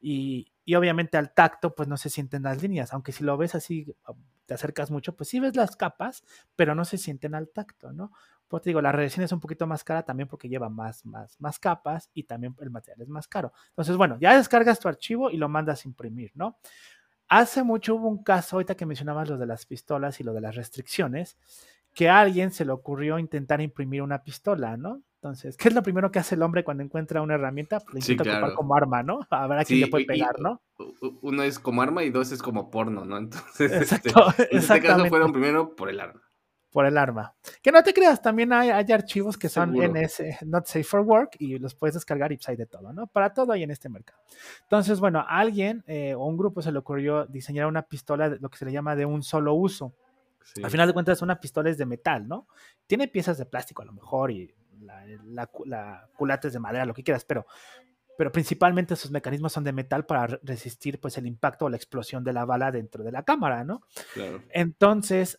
Y, y obviamente al tacto pues no se sienten las líneas, aunque si lo ves así, ah, te acercas mucho, pues sí ves las capas, pero no se sienten al tacto, ¿no? Pues te digo, la resina es un poquito más cara también porque lleva más, más, más capas y también el material es más caro. Entonces, bueno, ya descargas tu archivo y lo mandas a imprimir, ¿no? Hace mucho hubo un caso, ahorita que mencionabas lo de las pistolas y lo de las restricciones, que a alguien se le ocurrió intentar imprimir una pistola, ¿no? Entonces, ¿qué es lo primero que hace el hombre cuando encuentra una herramienta? Pues, intenta ocupar como arma, ¿no? A ver a quién le puede pegar, ¿no? Uno es como arma y dos es como porno, ¿no? Entonces, este, en este caso fueron primero por el arma. Por el arma. Que no te creas, también hay, hay archivos que son NS, Not Safe for Work, y los puedes descargar y pues hay de todo, ¿no? Para todo hay en este mercado. Entonces, bueno, a alguien eh, o un grupo se le ocurrió diseñar una pistola, lo que se le llama de un solo uso. Al final de cuentas, una pistola es de metal, ¿no? Tiene piezas de plástico a lo mejor y la, culata es de madera, lo que quieras, pero, pero principalmente sus mecanismos son de metal para resistir pues el impacto o la explosión de la bala dentro de la cámara, ¿no? Entonces,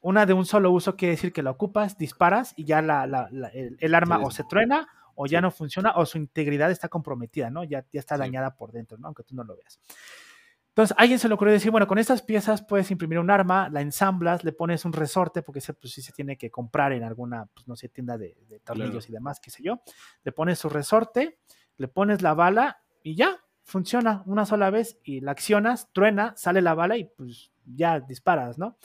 una de un solo uso quiere decir que la ocupas, disparas y ya el, arma o se truena o ya no funciona o su integridad está comprometida, ¿no? Ya, ya está dañada por dentro, ¿no? Aunque tú no lo veas. Entonces, alguien se le ocurrió decir, bueno, con estas piezas puedes imprimir un arma, la ensamblas, le pones un resorte, porque ese pues sí se tiene que comprar en alguna, pues no sé, tienda de, tornillos y demás, qué sé yo. Le pones su resorte, le pones la bala y ya, funciona una sola vez y la accionas, truena, sale la bala y pues ya disparas, ¿no?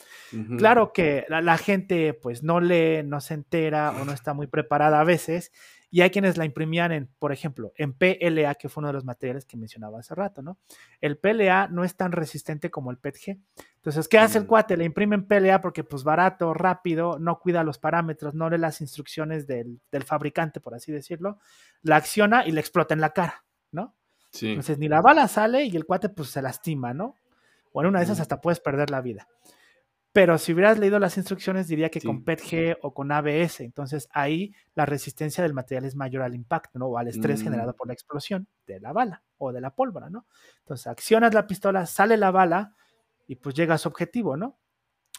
Claro que la, la, gente pues no lee, no se entera o no está muy preparada a veces y hay quienes la imprimían en, por ejemplo, en PLA, que fue uno de los materiales que mencionaba hace rato, ¿no? El PLA no es tan resistente como el PETG. Entonces, ¿qué hace el mm. cuate? Le imprime en PLA porque, pues, barato, rápido, no cuida los parámetros, no lee las instrucciones del, fabricante, por así decirlo, la acciona y le explota en la cara, ¿no? Sí. Entonces, ni la bala sale y el cuate, pues, se lastima, ¿no? O en una de esas hasta puedes perder la vida. Pero si hubieras leído las instrucciones, diría que con PETG o con ABS. Entonces ahí la resistencia del material es mayor al impacto, ¿no? O al estrés mm. generado por la explosión de la bala o de la pólvora, ¿no? Entonces accionas la pistola, sale la bala y pues llega a su objetivo, ¿no?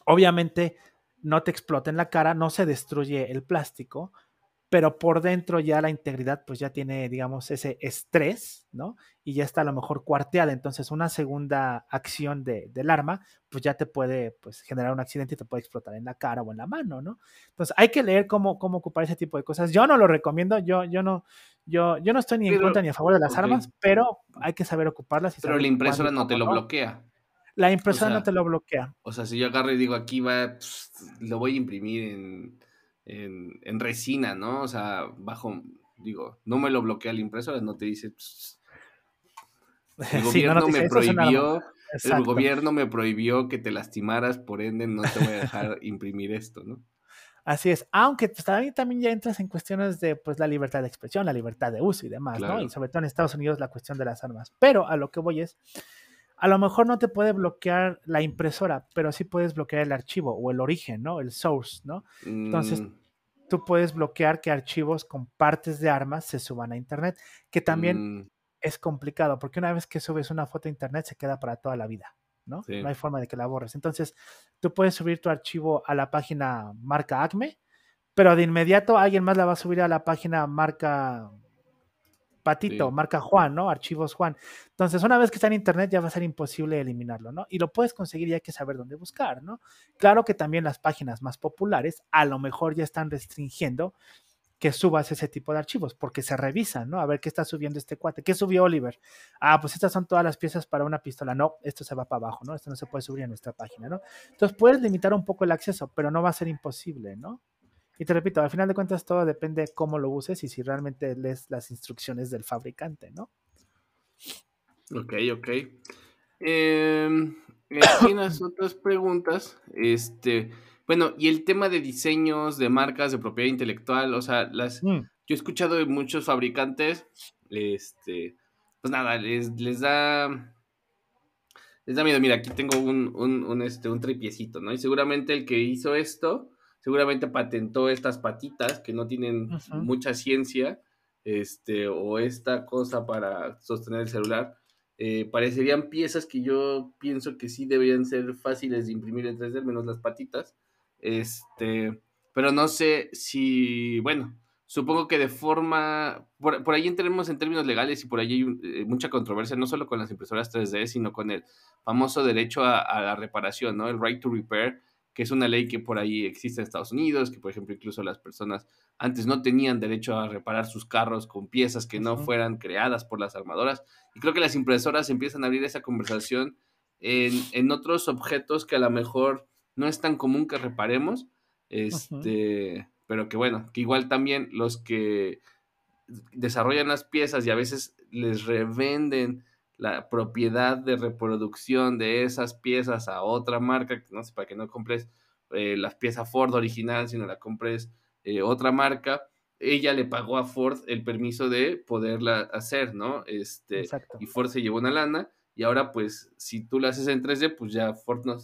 Obviamente no te explota en la cara, no se destruye el plástico, pero por dentro ya la integridad pues ya tiene, digamos, ese estrés, ¿no? Y ya está a lo mejor cuarteada, entonces una segunda acción de, del arma pues ya te puede pues generar un accidente y te puede explotar en la cara o en la mano, ¿no? Entonces hay que leer cómo, cómo ocupar ese tipo de cosas. Yo no lo recomiendo, yo, yo no, yo, yo no estoy ni en contra ni a favor de las armas, pero hay que saber ocuparlas. Y pero la impresora no te lo bloquea. La impresora no te lo bloquea. O sea, si yo agarro y digo aquí va, pues, lo voy a imprimir en en, resina, ¿no? O sea, bajo, digo, no me lo bloquea la impresora, no te dice... el gobierno me prohibió... El gobierno me prohibió que te lastimaras, por ende no te voy a dejar imprimir esto, ¿no? Así es, aunque pues, también, también ya entras en cuestiones de pues, la libertad de expresión, la libertad de uso y demás, ¿no? Y sobre todo en Estados Unidos la cuestión de las armas. Pero a lo que voy es, a lo mejor no te puede bloquear la impresora, pero sí puedes bloquear el archivo o el origen, ¿no? El source, ¿no? Entonces, mm. tú puedes bloquear que archivos con partes de armas se suban a Internet, que también mm. es complicado, porque una vez que subes una foto a Internet se queda para toda la vida, ¿no? No hay forma de que la borres. Entonces, tú puedes subir tu archivo a la página marca Acme, pero de inmediato alguien más la va a subir a la página marca Patito, marca Juan, ¿no? Archivos Juan. Entonces, una vez que está en Internet ya va a ser imposible eliminarlo, ¿no? Y lo puedes conseguir y hay que saber dónde buscar, ¿no? Claro que también las páginas más populares a lo mejor ya están restringiendo que subas ese tipo de archivos, porque se revisan, ¿no? A ver qué está subiendo este cuate. ¿Qué subió Oliver? Ah, pues estas son todas las piezas para una pistola. No, esto se va para abajo, ¿no? Esto no se puede subir a nuestra página, ¿no? Entonces puedes limitar un poco el acceso, pero no va a ser imposible, ¿no? Y te repito, al final de cuentas todo depende de cómo lo uses y si realmente lees las instrucciones del fabricante, ¿no? Ok, ok. Eh, aquí unas otras preguntas. Este, bueno, y el tema de diseños, de marcas, de propiedad intelectual, o sea, las, mm. yo he escuchado de muchos fabricantes, este, pues nada, les, les da, les da miedo. Mira, aquí tengo un, un, un, este, un tripiecito, ¿no? Y seguramente el que hizo esto, seguramente patentó estas patitas que no tienen mucha ciencia, este, o esta cosa para sostener el celular. Eh, parecerían piezas que yo pienso que sí deberían ser fáciles de imprimir en 3D, menos las patitas. Este, pero no sé si, bueno, supongo que de forma, por, ahí entremos en términos legales y por ahí hay eh, mucha controversia, no solo con las impresoras 3D, sino con el famoso derecho a, a, la reparación, ¿no? El right to repair, que es una ley que por ahí existe en Estados Unidos, que por ejemplo incluso las personas antes no tenían derecho a reparar sus carros con piezas que no fueran creadas por las armadoras. Y creo que las impresoras empiezan a abrir esa conversación en, otros objetos que a lo mejor no es tan común que reparemos. Este, pero que bueno, que igual también los que desarrollan las piezas y a veces les revenden la propiedad de reproducción de esas piezas a otra marca, no sé, para que no compres eh, las piezas Ford original, sino la compres eh, otra marca, ella le pagó a Ford el permiso de poderla hacer, ¿no? Este, Exacto. Y Ford se llevó una lana y ahora pues si tú la haces en 3D, pues ya Ford no,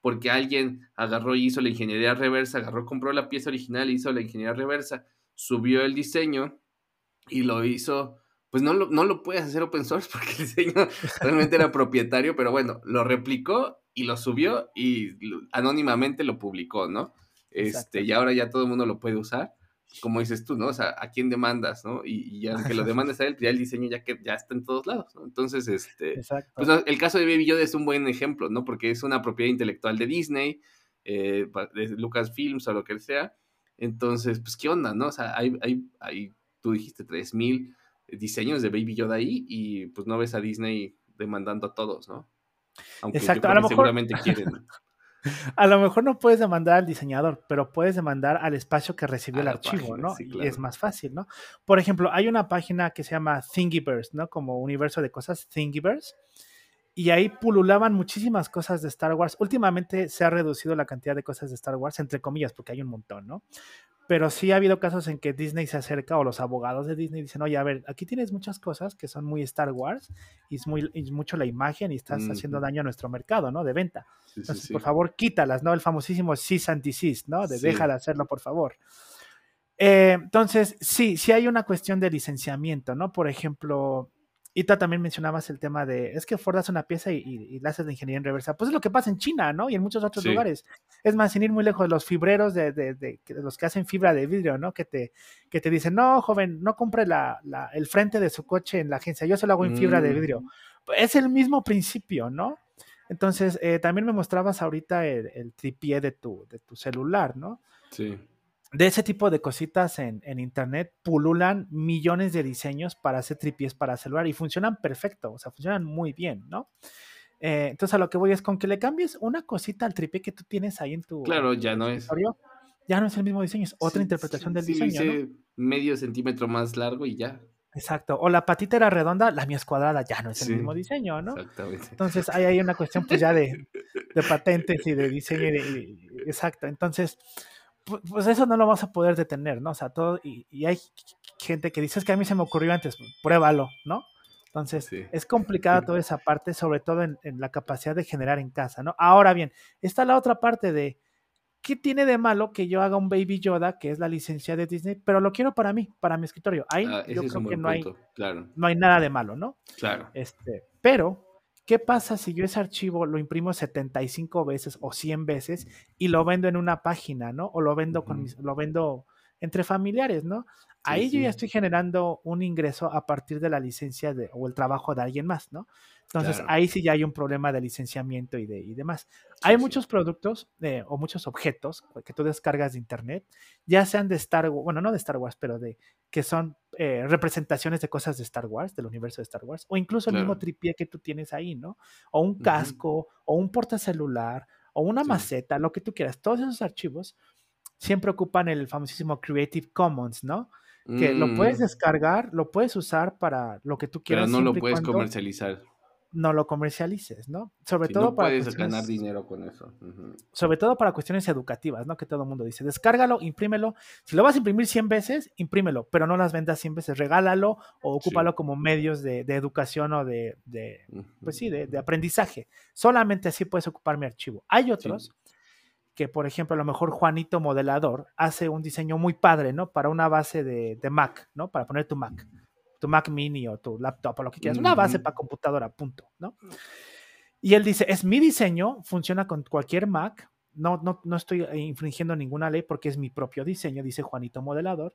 porque alguien agarró y hizo la ingeniería reversa, agarró, compró la pieza original, hizo la ingeniería reversa, subió el diseño y lo hizo, pues no lo, no lo puedes hacer open source porque el diseño realmente era propietario, pero bueno, lo replicó y lo subió y anónimamente lo publicó, ¿no? Este, y ahora ya todo el mundo lo puede usar como dices tú, ¿no? O sea, ¿a quién demandas, no? Y, y aunque lo demandes a él, ya el diseño ya, que, ya está en todos lados, ¿no? Entonces, este, pues el caso de Baby Yoda es un buen ejemplo, ¿no? Porque es una propiedad intelectual de Disney, eh, de Lucasfilms o lo que sea. Entonces, pues, ¿qué onda, no? O sea, hay, hay, hay tú dijiste 3000 diseños de Baby Yoda ahí y pues no ves a Disney demandando a todos, ¿no? Aunque Exacto, a lo mejor... seguramente quieren. A lo mejor no puedes demandar al diseñador, pero puedes demandar al espacio que recibió el archivo, ¿no? Y es más fácil, ¿no? Por ejemplo, hay una página que se llama Thingiverse, ¿no? Como universo de cosas, Thingiverse. Y ahí pululaban muchísimas cosas de Star Wars. Últimamente se ha reducido la cantidad de cosas de Star Wars, entre comillas, porque hay un montón, ¿no? Pero sí ha habido casos en que Disney se acerca o los abogados de Disney dicen, oye, a ver, aquí tienes muchas cosas que son muy Star Wars y es, muy, mucho la imagen y estás haciendo daño a nuestro mercado, ¿no? De venta. Entonces, por favor, quítalas, ¿no? El famosísimo cis anti-cis, ¿no? De deja de hacerlo, por favor. Eh, entonces, sí, sí hay una cuestión de licenciamiento, ¿no? Por ejemplo, Ita también mencionabas el tema de, es que Ford hace una pieza y, la haces de ingeniería en reversa. Pues es lo que pasa en China, ¿no? Y en muchos otros lugares. Es más, sin ir muy lejos, los fibreros de, de, de, los que hacen fibra de vidrio, ¿no? Que te, que te dicen, no, joven, no compre la, la, el frente de su coche en la agencia, yo se lo hago en fibra de mm. vidrio. Es el mismo principio, ¿no? Entonces, eh, también me mostrabas ahorita el, el tripié de tu, de tu celular, ¿no? Sí de ese tipo de cositas en, internet pululan millones de diseños para hacer tripies para celular y funcionan perfecto, o sea, funcionan muy bien, ¿no? Eh, entonces a lo que voy es con que le cambies una cosita al tripié que tú tienes ahí en tu claro ya no es ya no es el mismo diseño es otra interpretación del diseño medio centímetro más largo y ya. Exacto o la patita era redonda la mía es cuadrada ya no es el mismo diseño no exactamente. Entonces ahí hay una cuestión pues ya de, patentes y de diseño exacto entonces pues eso no lo vas a poder detener, ¿no? O sea, todo, y, hay gente que dice, es que a mí se me ocurrió antes, pruébalo, ¿no? Entonces, es complicada toda esa parte, sobre todo en, la capacidad de generar en casa, ¿no? Ahora bien, está la otra parte de, ¿qué tiene de malo que yo haga un Baby Yoda, que es la licencia de Disney, pero lo quiero para mí, para mi escritorio? Ahí ah, yo creo que no hay, no hay nada de malo, ¿no? Claro. Este, pero ¿Qué pasa si yo ese archivo lo imprimo 75 veces o 100 veces y lo vendo en una página, ¿no? O lo vendo con lo vendo entre familiares, ¿no? Ahí yo ya estoy generando un ingreso a partir de la licencia de, o el trabajo de alguien más, ¿no? Entonces ahí sí ya hay un problema de licenciamiento y, de, y demás. hay muchos productos eh, o muchos objetos que tú descargas de internet, ya sean de Star Wars, bueno, no de Star Wars, pero de que son eh, representaciones de cosas de Star Wars, del universo de Star Wars, o incluso el mismo tripié que tú tienes ahí, ¿no? O un casco, o un portacelular, o una maceta, lo que tú quieras. Todos esos archivos siempre ocupan el famosísimo Creative Commons, ¿no? Que lo puedes mm. descargar, lo puedes usar para lo que tú quieras. Pero no lo puedes comercializar. No lo comercialices, ¿no? Sobre todo para. Puedes ganar dinero con eso. Sobre todo para cuestiones educativas, ¿no? Que todo el mundo dice: descárgalo, imprímelo. Si lo vas a imprimir 100 veces, imprímelo, pero no las vendas 100 veces. Regálalo o ocúpalo como medios de, educación o de, pues sí, de, aprendizaje. Solamente así puedes ocupar mi archivo. Hay otros que, por ejemplo, a lo mejor Juanito Modelador hace un diseño muy padre, ¿no? Para una base de, Mac, ¿no? Para poner tu Mac, tu Mac mini o tu laptop o lo que quieras. Una base para computadora, punto, ¿no? Y él dice, es mi diseño, funciona con cualquier Mac, no, no, no estoy infringiendo ninguna ley porque es mi propio diseño, dice Juanito Modelador,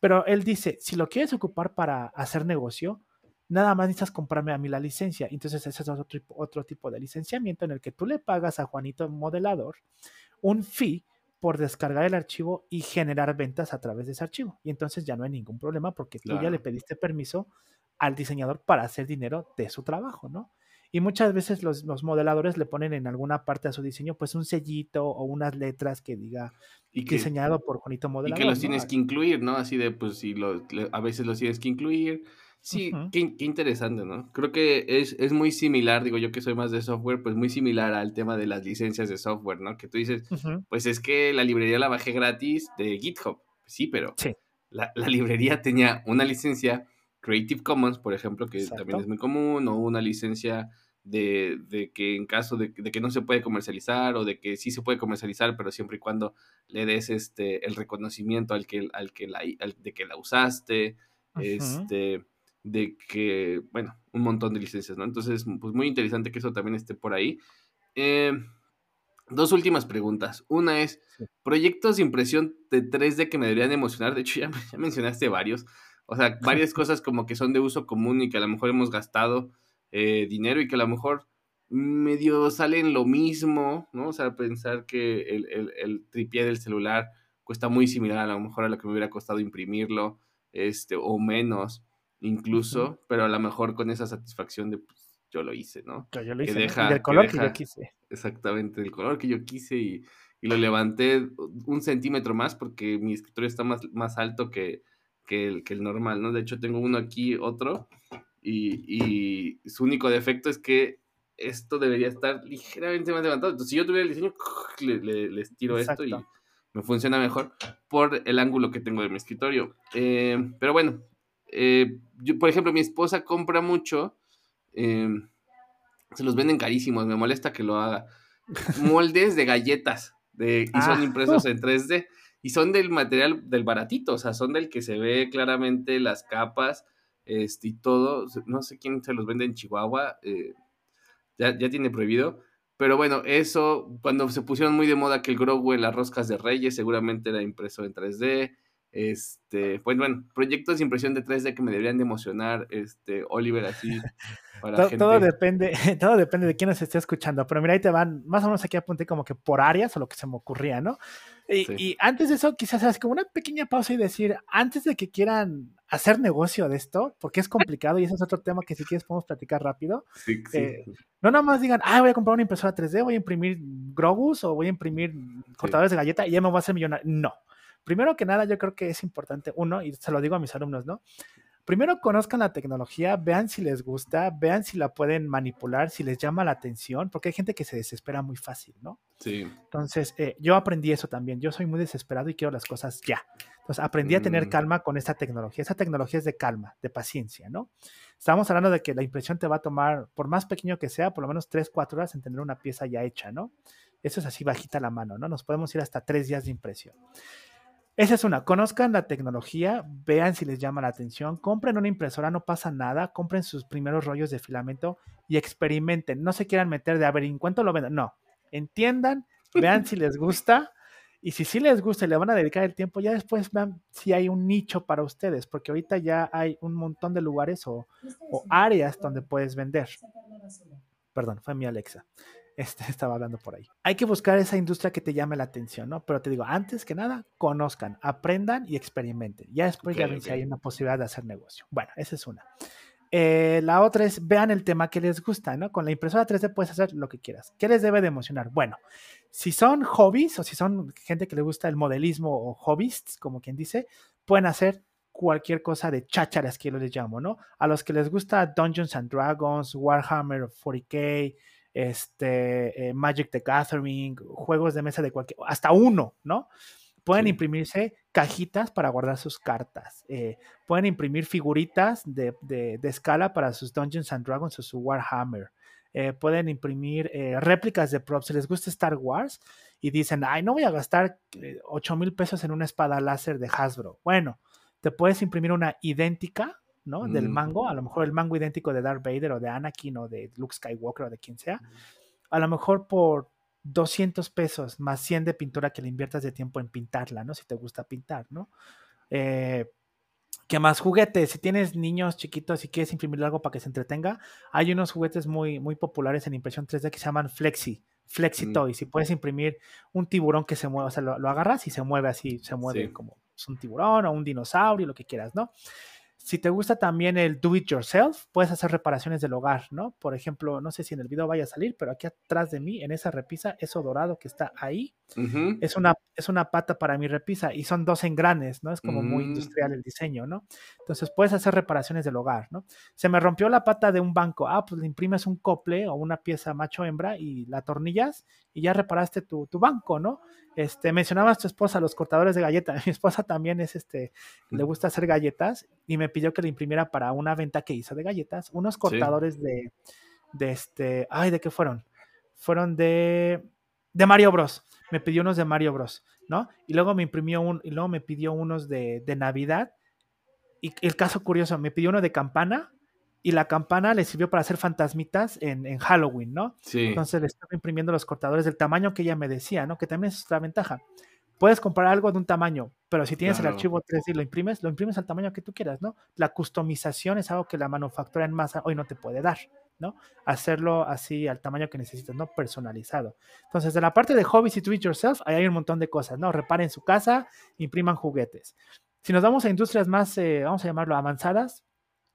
pero él dice, si lo quieres ocupar para hacer negocio, nada más necesitas comprarme a mí la licencia. Entonces ese es otro, otro tipo de licenciamiento en el que tú le pagas a Juanito Modelador un fee por descargar el archivo y generar ventas a través de ese archivo. Y entonces ya no hay ningún problema porque tú ya le pediste permiso al diseñador para hacer dinero de su trabajo, ¿no? Y muchas veces los, modeladores le ponen en alguna parte de su diseño pues un sellito o unas letras que diga y que, diseñado por Juanito Modelador. Y que los tienes que incluir, ¿no? Así de, pues, si lo, a veces los tienes que incluir. Sí, qué, interesante, ¿no? Creo que es, es, muy similar, digo yo que soy más de software, pues muy similar al tema de las licencias de software, ¿no? Que tú dices, pues es que la librería la bajé gratis de GitHub. Sí, pero la, la, librería tenía una licencia Creative Commons, por ejemplo, que también es muy común, o una licencia de, de que en caso de, de, que no se puede comercializar o de que sí se puede comercializar, pero siempre y cuando le des este el reconocimiento al que, al que la, de que la usaste, este de que, bueno, un montón de licencias, ¿no? Entonces, pues muy interesante que eso también esté por ahí. Eh, dos últimas preguntas. Una es, proyectos de impresión de 3D que me deberían emocionar. De hecho, ya, ya, mencionaste varios. O sea, varias cosas como que son de uso común y que a lo mejor hemos gastado eh, dinero y que a lo mejor medio salen lo mismo, ¿no? O sea, pensar que el, el, el tripié del celular cuesta muy similar a lo mejor a lo que me hubiera costado imprimirlo, este, o menos incluso, pero a lo mejor con esa satisfacción de pues, yo lo hice, ¿no? Yo, lo hice, del color que, yo quise. Exactamente, del color que yo quise y, lo levanté un centímetro más porque mi escritorio está más, más alto que, el, que el normal, ¿no? De hecho, tengo uno aquí, otro, y, su único defecto es que esto debería estar ligeramente más levantado. Entonces, si yo tuviera el diseño, le, le, estiro esto y me funciona mejor por el ángulo que tengo de mi escritorio. Eh, pero bueno, eh, yo, por ejemplo, mi esposa compra mucho, eh, se los venden carísimos, me molesta que lo haga. Moldes de galletas de, y son ah. impresos en 3D y son del material del baratito, o sea, son del que se ve claramente las capas este, y todo. No sé quién se los vende en Chihuahua, eh, ya, ya tiene prohibido. Pero bueno, eso, cuando se pusieron muy de moda que el Grogu en las roscas de Reyes, seguramente era impreso en 3D. Este, pues bueno, proyectos de impresión de 3D que me deberían de emocionar, este, Oliver, así. Para todo, gente. todo, depende, todo depende de quién nos esté escuchando. Pero mira, ahí te van, más o menos aquí apunté como que por áreas o lo que se me ocurría, ¿no? Y, antes de eso, quizás hacer como una pequeña pausa y decir, antes de que quieran hacer negocio de esto, porque es complicado y ese es otro tema que si quieres podemos platicar rápido. Sí, eh, no nada más digan, ah, voy a comprar una impresora 3D, voy a imprimir Grogus o voy a imprimir cortadores de galleta y ya me voy a hacer millonario. No Primero que nada, yo creo que es importante, uno, y se lo digo a mis alumnos, ¿no? Primero conozcan la tecnología, vean si les gusta, vean si la pueden manipular, si les llama la atención, porque hay gente que se desespera muy fácil, ¿no? Sí. Entonces, eh, yo aprendí eso también. Yo soy muy desesperado y quiero las cosas ya. Entonces, aprendí a tener mm. calma con esta tecnología. Esa tecnología es de calma, de paciencia, ¿no? Estamos hablando de que la impresión te va a tomar, por más pequeño que sea, por lo menos 3, 4 horas en tener una pieza ya hecha, ¿no? Eso es así bajita la mano, ¿no? Nos podemos ir hasta 3 días de impresión. Esa es una, conozcan la tecnología, vean si les llama la atención, compren una impresora, no pasa nada, compren sus primeros rollos de filamento y experimenten. No se quieran meter de a ver en cuánto lo venden, no. Entiendan, vean si les gusta y si sí les gusta y le van a dedicar el tiempo, ya después vean si hay un nicho para ustedes, porque ahorita ya hay un montón de lugares o, o áreas donde puedes vender. Perdón, fue mi Alexa. Este, estaba hablando por ahí. Hay que buscar esa industria que te llame la atención, ¿no? Pero te digo, antes que nada, conozcan, aprendan y experimenten. Ya después ya ven si hay una posibilidad de hacer negocio. Bueno, esa es una. Eh, la otra es, vean el tema que les gusta, ¿no? Con la impresora 3D puedes hacer lo que quieras. ¿Qué les debe de emocionar? Bueno, si son hobbies o si son gente que le gusta el modelismo o hobbyists, como quien dice, pueden hacer cualquier cosa de chácharas que yo les llamo, ¿no? A los que les gusta Dungeons and Dragons, Warhammer 40K, este, eh, Magic the Gathering, juegos de mesa de cualquier, hasta uno, ¿no? Pueden imprimirse cajitas para guardar sus cartas. Eh, pueden imprimir figuritas de, escala para sus Dungeons and Dragons o su Warhammer. Eh, pueden imprimir réplicas de props. Si les gusta Star Wars y dicen, ay, no voy a gastar 8 mil pesos en una espada láser de Hasbro. Bueno, te puedes imprimir una idéntica ¿no? Del mm. mango, a lo mejor el mango idéntico de Darth Vader o de Anakin o de Luke Skywalker o de quien sea, a lo mejor por 200 pesos más 100 de pintura que le inviertas de tiempo en pintarla, ¿no? Si te gusta pintar, ¿no? Eh, ¿Qué más? Juguetes. Si tienes niños chiquitos y quieres imprimir algo para que se entretenga, hay unos juguetes muy, muy populares en impresión 3D que se llaman Flexi. Flexi mm. Toys. Y puedes imprimir un tiburón que se mueve, o sea, lo, agarras y se mueve así, se mueve como es un tiburón o un dinosaurio, lo que quieras, ¿no? Si te gusta también el do it yourself, puedes hacer reparaciones del hogar, ¿no? Por ejemplo, no sé si en el video vaya a salir, pero aquí atrás de mí, en esa repisa, eso dorado que está ahí, es, una, es una pata para mi repisa y son dos engranes, ¿no? Es como muy mm. industrial el diseño, ¿no? Entonces puedes hacer reparaciones del hogar, ¿no? Se me rompió la pata de un banco, ah, pues le imprimes un cople o una pieza macho-hembra y la tornillas y ya reparaste tu, tu banco, ¿no? Este, mencionabas tu esposa, los cortadores de galletas. Mi esposa también es este, le gusta hacer galletas y me pidió que le imprimiera para una venta que hizo de galletas unos cortadores de, de este, ay, ¿de qué fueron? Fueron de, de Mario Bros. Me pidió unos de Mario Bros, ¿no? Y luego me imprimió un, y luego me pidió unos de, de Navidad. Y el caso curioso, me pidió uno de campana y la campana le sirvió para hacer fantasmitas en, Halloween, ¿no? Sí. Entonces le estaba imprimiendo los cortadores del tamaño que ella me decía, ¿no? Que también es otra ventaja. Puedes comprar algo de un tamaño, pero si tienes el archivo 3D y lo imprimes, lo imprimes al tamaño que tú quieras, ¿no? La customización es algo que la manufactura en masa hoy no te puede dar, ¿no? Hacerlo así al tamaño que necesitas, ¿no? Personalizado. Entonces, de la parte de hobbies y do it yourself, ahí hay un montón de cosas, ¿no? Reparen su casa, impriman juguetes. Si nos vamos a industrias más, eh, vamos a llamarlo avanzadas,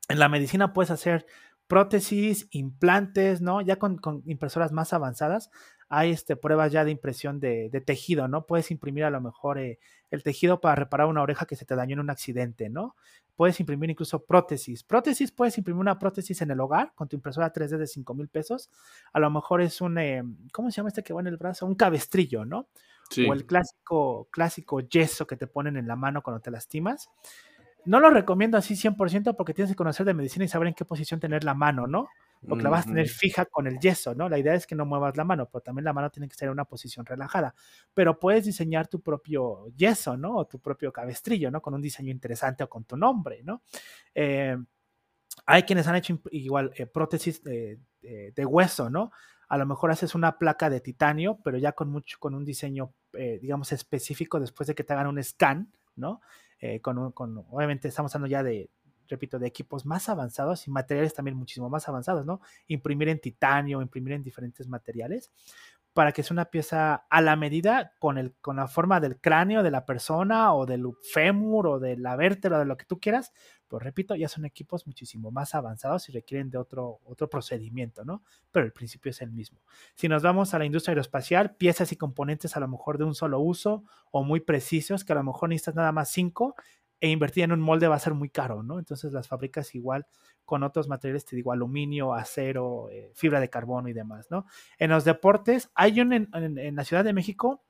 en la medicina puedes hacer prótesis, implantes, ¿no? Ya con, impresoras más avanzadas hay este, pruebas ya de impresión de, tejido, ¿no? Puedes imprimir a lo mejor eh, el tejido para reparar una oreja que se te dañó en un accidente, ¿no? Puedes imprimir incluso prótesis. Prótesis, puedes imprimir una prótesis en el hogar con tu impresora 3D de 5 mil pesos. A lo mejor es un, eh, ¿cómo se llama este que va en el brazo? Un cabestrillo, ¿no? O el clásico, clásico yeso que te ponen en la mano cuando te lastimas. No lo recomiendo así 100% porque tienes que conocer de medicina y saber en qué posición tener la mano, ¿no? Porque la vas a tener fija con el yeso, ¿no? La idea es que no muevas la mano, pero también la mano tiene que estar en una posición relajada. Pero puedes diseñar tu propio yeso, ¿no? O tu propio cabestrillo, ¿no? Con un diseño interesante o con tu nombre, ¿no? Eh, hay quienes han hecho igual eh, prótesis de, hueso, ¿no? A lo mejor haces una placa de titanio, pero ya con mucho, con un diseño, eh, digamos, específico después de que te hagan un scan, ¿no? Eh, con, obviamente estamos hablando ya de, repito, de equipos más avanzados y materiales también muchísimo más avanzados, ¿no? Imprimir en titanio, imprimir en diferentes materiales para que sea una pieza a la medida con, el, con la forma del cráneo de la persona o del fémur o de la vértebra, de lo que tú quieras, pues repito, ya son equipos muchísimo más avanzados y requieren de otro, otro procedimiento, ¿no? Pero el principio es el mismo. Si nos vamos a la industria aeroespacial, piezas y componentes a lo mejor de un solo uso o muy precisos, que a lo mejor necesitas nada más cinco, e invertir en un molde va a ser muy caro, ¿no? Entonces las fábricas igual con otros materiales, te digo, aluminio, acero, eh, fibra de carbono y demás, ¿no? En los deportes, hay un en, la Ciudad de México,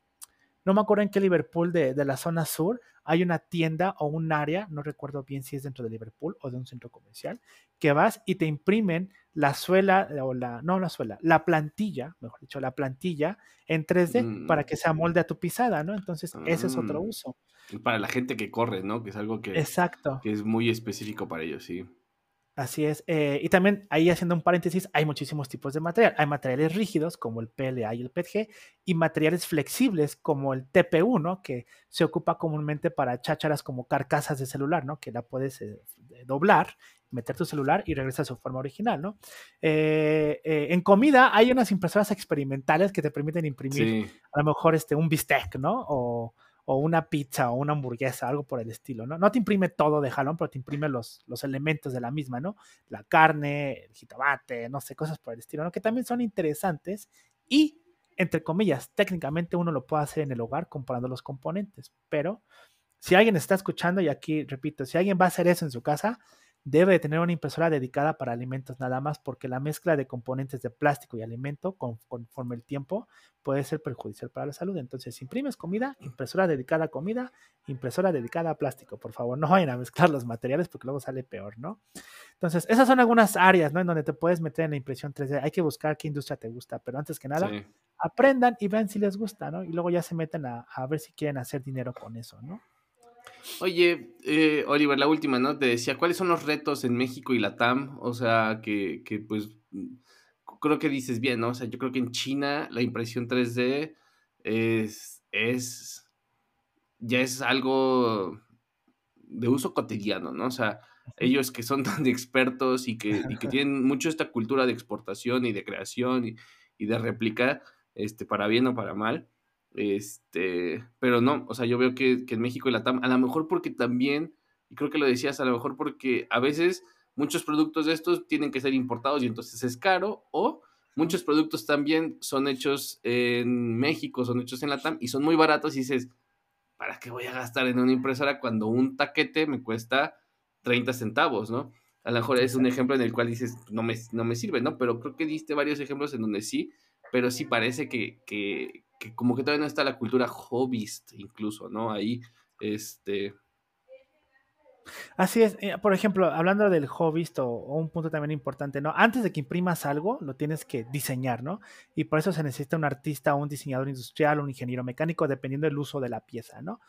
no me acuerdo en qué Liverpool de, de, la zona sur, hay una tienda o un área, no recuerdo bien si es dentro de Liverpool o de un centro comercial, que vas y te imprimen la suela, o la, no la suela, la plantilla, mejor dicho, la plantilla en 3D para mm. que se amolde a tu pisada, ¿no? Entonces, ese es otro mm. uso. Para la gente que corre, ¿no? Que es algo que, Exacto. que es muy específico para ellos, sí. Así es. Eh, y también ahí haciendo un paréntesis, hay muchísimos tipos de material. Hay materiales rígidos como el PLA y el PETG y materiales flexibles como el TPU, ¿no? Que se ocupa comúnmente para chácharas como carcasas de celular, ¿no? Que la puedes eh, doblar, meter tu celular y regresa a su forma original, ¿no? Eh, en comida hay unas impresoras experimentales que te permiten imprimir a lo mejor este, un bistec, ¿no? O, o una pizza o una hamburguesa, algo por el estilo, ¿no? No te imprime todo de jalón, pero te imprime los, los elementos de la misma, ¿no? La carne, el jitomate, no sé, cosas por el estilo, ¿no? Que también son interesantes y, entre comillas, técnicamente uno lo puede hacer en el hogar comparando los componentes, pero si alguien está escuchando, y aquí repito, si alguien va a hacer eso en su casa, debe de tener una impresora dedicada para alimentos nada más, porque la mezcla de componentes de plástico y alimento conforme el tiempo puede ser perjudicial para la salud. Entonces, imprimes comida, impresora dedicada a comida, impresora dedicada a plástico. Por favor, no vayan a mezclar los materiales porque luego sale peor, ¿no? Entonces, esas son algunas áreas, ¿no? En donde te puedes meter en la impresión 3D. Hay que buscar qué industria te gusta, pero antes que nada, aprendan y vean si les gusta, ¿no? Y luego ya se meten a, a ver si quieren hacer dinero con eso, ¿no? Oye, eh, Oliver, la última, ¿no? Te decía, ¿cuáles son los retos en México y la TAM? O sea, que, que pues creo que dices bien, ¿no? O sea, yo creo que en China la impresión 3D es, es ya es algo de uso cotidiano, ¿no? O sea, ellos que son tan expertos y que, y que tienen mucho esta cultura de exportación y de creación y, y de réplica, este, para bien o para mal, este, pero no, o sea, yo veo que, en México y la TAM, a lo mejor porque también Y creo que lo decías a lo mejor porque a veces muchos productos de estos tienen que ser importados y entonces es caro o muchos productos también son hechos en México, son hechos en Latam y son muy baratos y dices, ¿para qué voy a gastar en una impresora cuando un taquete me cuesta 30 centavos, ¿no? A lo mejor es un ejemplo en el cual dices, no me, no me sirve, ¿no? Pero creo que diste varios ejemplos en donde sí, pero sí parece que, que, que como que todavía no está la cultura hobbyist incluso, ¿no? Ahí, este, Así es, eh, por ejemplo, hablando del hobby, o, un punto también importante, ¿no? Antes de que imprimas algo, lo tienes que diseñar, ¿no? Y por eso se necesita un artista, un diseñador industrial, un ingeniero mecánico, dependiendo del uso de la pieza, ¿no?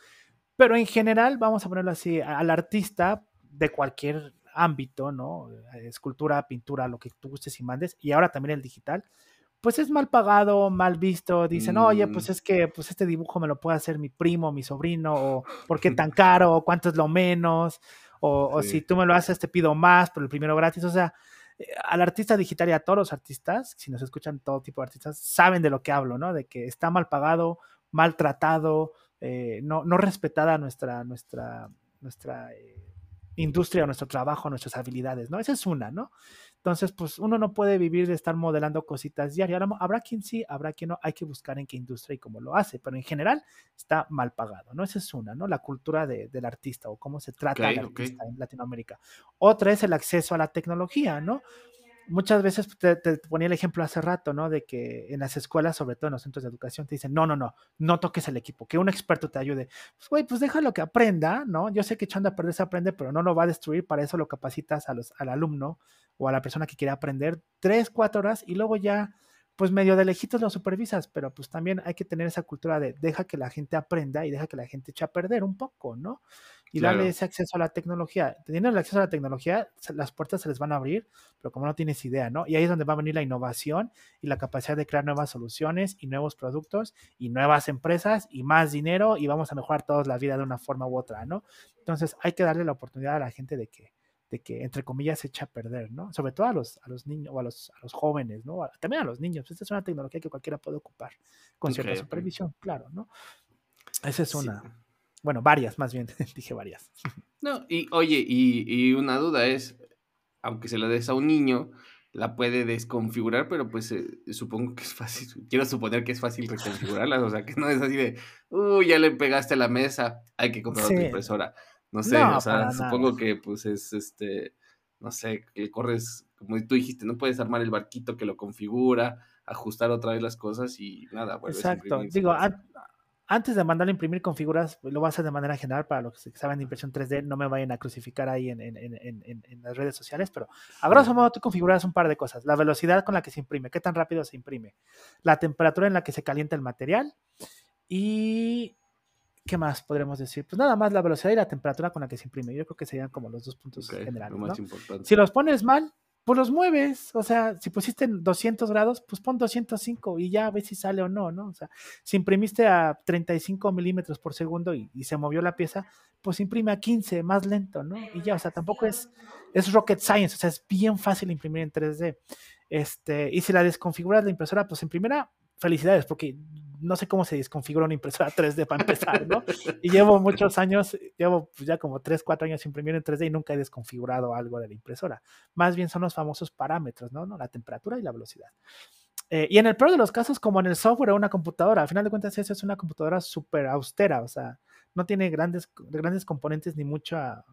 Pero en general, vamos a ponerlo así, al artista de cualquier ámbito, ¿no? Escultura, pintura, lo que tú gustes y mandes, y ahora también el digital, pues es mal pagado, mal visto. Dicen, oye, pues mm. es que pues este dibujo me lo puede hacer mi primo, mi sobrino, o ¿por qué tan caro? ¿Cuánto es lo menos? O, si tú me lo haces, te pido más, pero el primero gratis. O sea, eh, al artista digital y a todos los artistas, si nos escuchan todo tipo de artistas, saben de lo que hablo, ¿no? De que está mal pagado, maltratado, eh, no, no respetada nuestra, nuestra, nuestra eh, industria, nuestro trabajo, nuestras habilidades, ¿no? Esa es una, ¿no? Entonces, pues uno no puede vivir de estar modelando cositas diarias. Habrá quien sí, habrá quien no. Hay que buscar en qué industria y cómo lo hace, pero en general está mal pagado, ¿no? Esa es una, ¿no? La cultura del artista o cómo se trata al artista en Latinoamérica. Otra es el acceso a la tecnología, ¿no? Muchas veces te, ponía el ejemplo hace rato, ¿no? De que en las escuelas, sobre todo en los centros de educación, te dicen, no, no, no, no toques el equipo, que un experto te ayude. Pues, güey, pues déjalo que aprenda, ¿no? Yo sé que echando a perder se aprende, pero no lo va a destruir, para eso lo capacitas a los, al alumno o a la persona que quiere aprender tres, cuatro horas y luego ya pues medio de lejitos lo supervisas, pero pues también hay que tener esa cultura de deja que la gente aprenda y deja que la gente eche a perder un poco, ¿no? Y darle ese acceso a la tecnología. Teniendo el acceso a la tecnología, las puertas se les van a abrir, pero como no tienes idea, ¿no? Y ahí es donde va a venir la innovación y la capacidad de crear nuevas soluciones y nuevos productos y nuevas empresas y más dinero y vamos a mejorar todos la vida de una forma u otra, ¿no? Entonces hay que darle la oportunidad a la gente de que, de que, entre comillas, se echa a perder, ¿no? Sobre todo a los, a los niños o a los, a los jóvenes, ¿no? también a los niños. Esta es una tecnología que cualquiera puede ocupar con cierta supervisión, claro, ¿no? Esa es una. Bueno, varias, más bien, dije varias. No, y oye, y, una duda es, aunque se la des a un niño, la puede desconfigurar, pero pues eh, supongo que es fácil, quiero suponer que es fácil reconfigurarla, o sea, que no es así de, uy, ya le pegaste a la mesa, hay que comprar otra impresora. No sé, o sea, supongo que pues es este, no sé, que corres, como tú dijiste, no puedes armar el barquito que lo configura, ajustar otra vez las cosas y nada, Exacto, digo, antes de mandarlo a imprimir configuras, lo vas a hacer de manera general para los que saben de impresión 3D, no me vayan a crucificar ahí en, en, en, en, las redes sociales, pero a grosso modo tú configuras un par de cosas, la velocidad con la que se imprime, qué tan rápido se imprime, la temperatura en la que se calienta el material y ¿Qué más podremos decir? Pues nada más la velocidad y la temperatura con la que se imprime. Yo creo que serían como los dos puntos generales. Si los pones mal, pues los mueves. O sea, si pusiste 200 grados, pues pon 205 y ya a ver si sale o no, ¿no? O sea, si imprimiste a 35 milímetros por segundo y, se movió la pieza, pues imprime a 15, más lento, ¿no? Y ya, o sea, tampoco es, es rocket science, o sea, es bien fácil imprimir en 3D. Este, y si la desconfiguras la impresora, pues en primera, felicidades, porque no sé cómo se desconfigura una impresora 3D para empezar, ¿no? Y llevo muchos años, llevo pues, ya como 3, 4 años imprimiendo en 3D y nunca he desconfigurado algo de la impresora. Más bien son los famosos parámetros, ¿no? La temperatura y la velocidad. Eh, y en el peor de los casos, como en el software de una computadora, al final de cuentas eso es una computadora súper austera, o sea, no tiene grandes, grandes componentes ni mucha,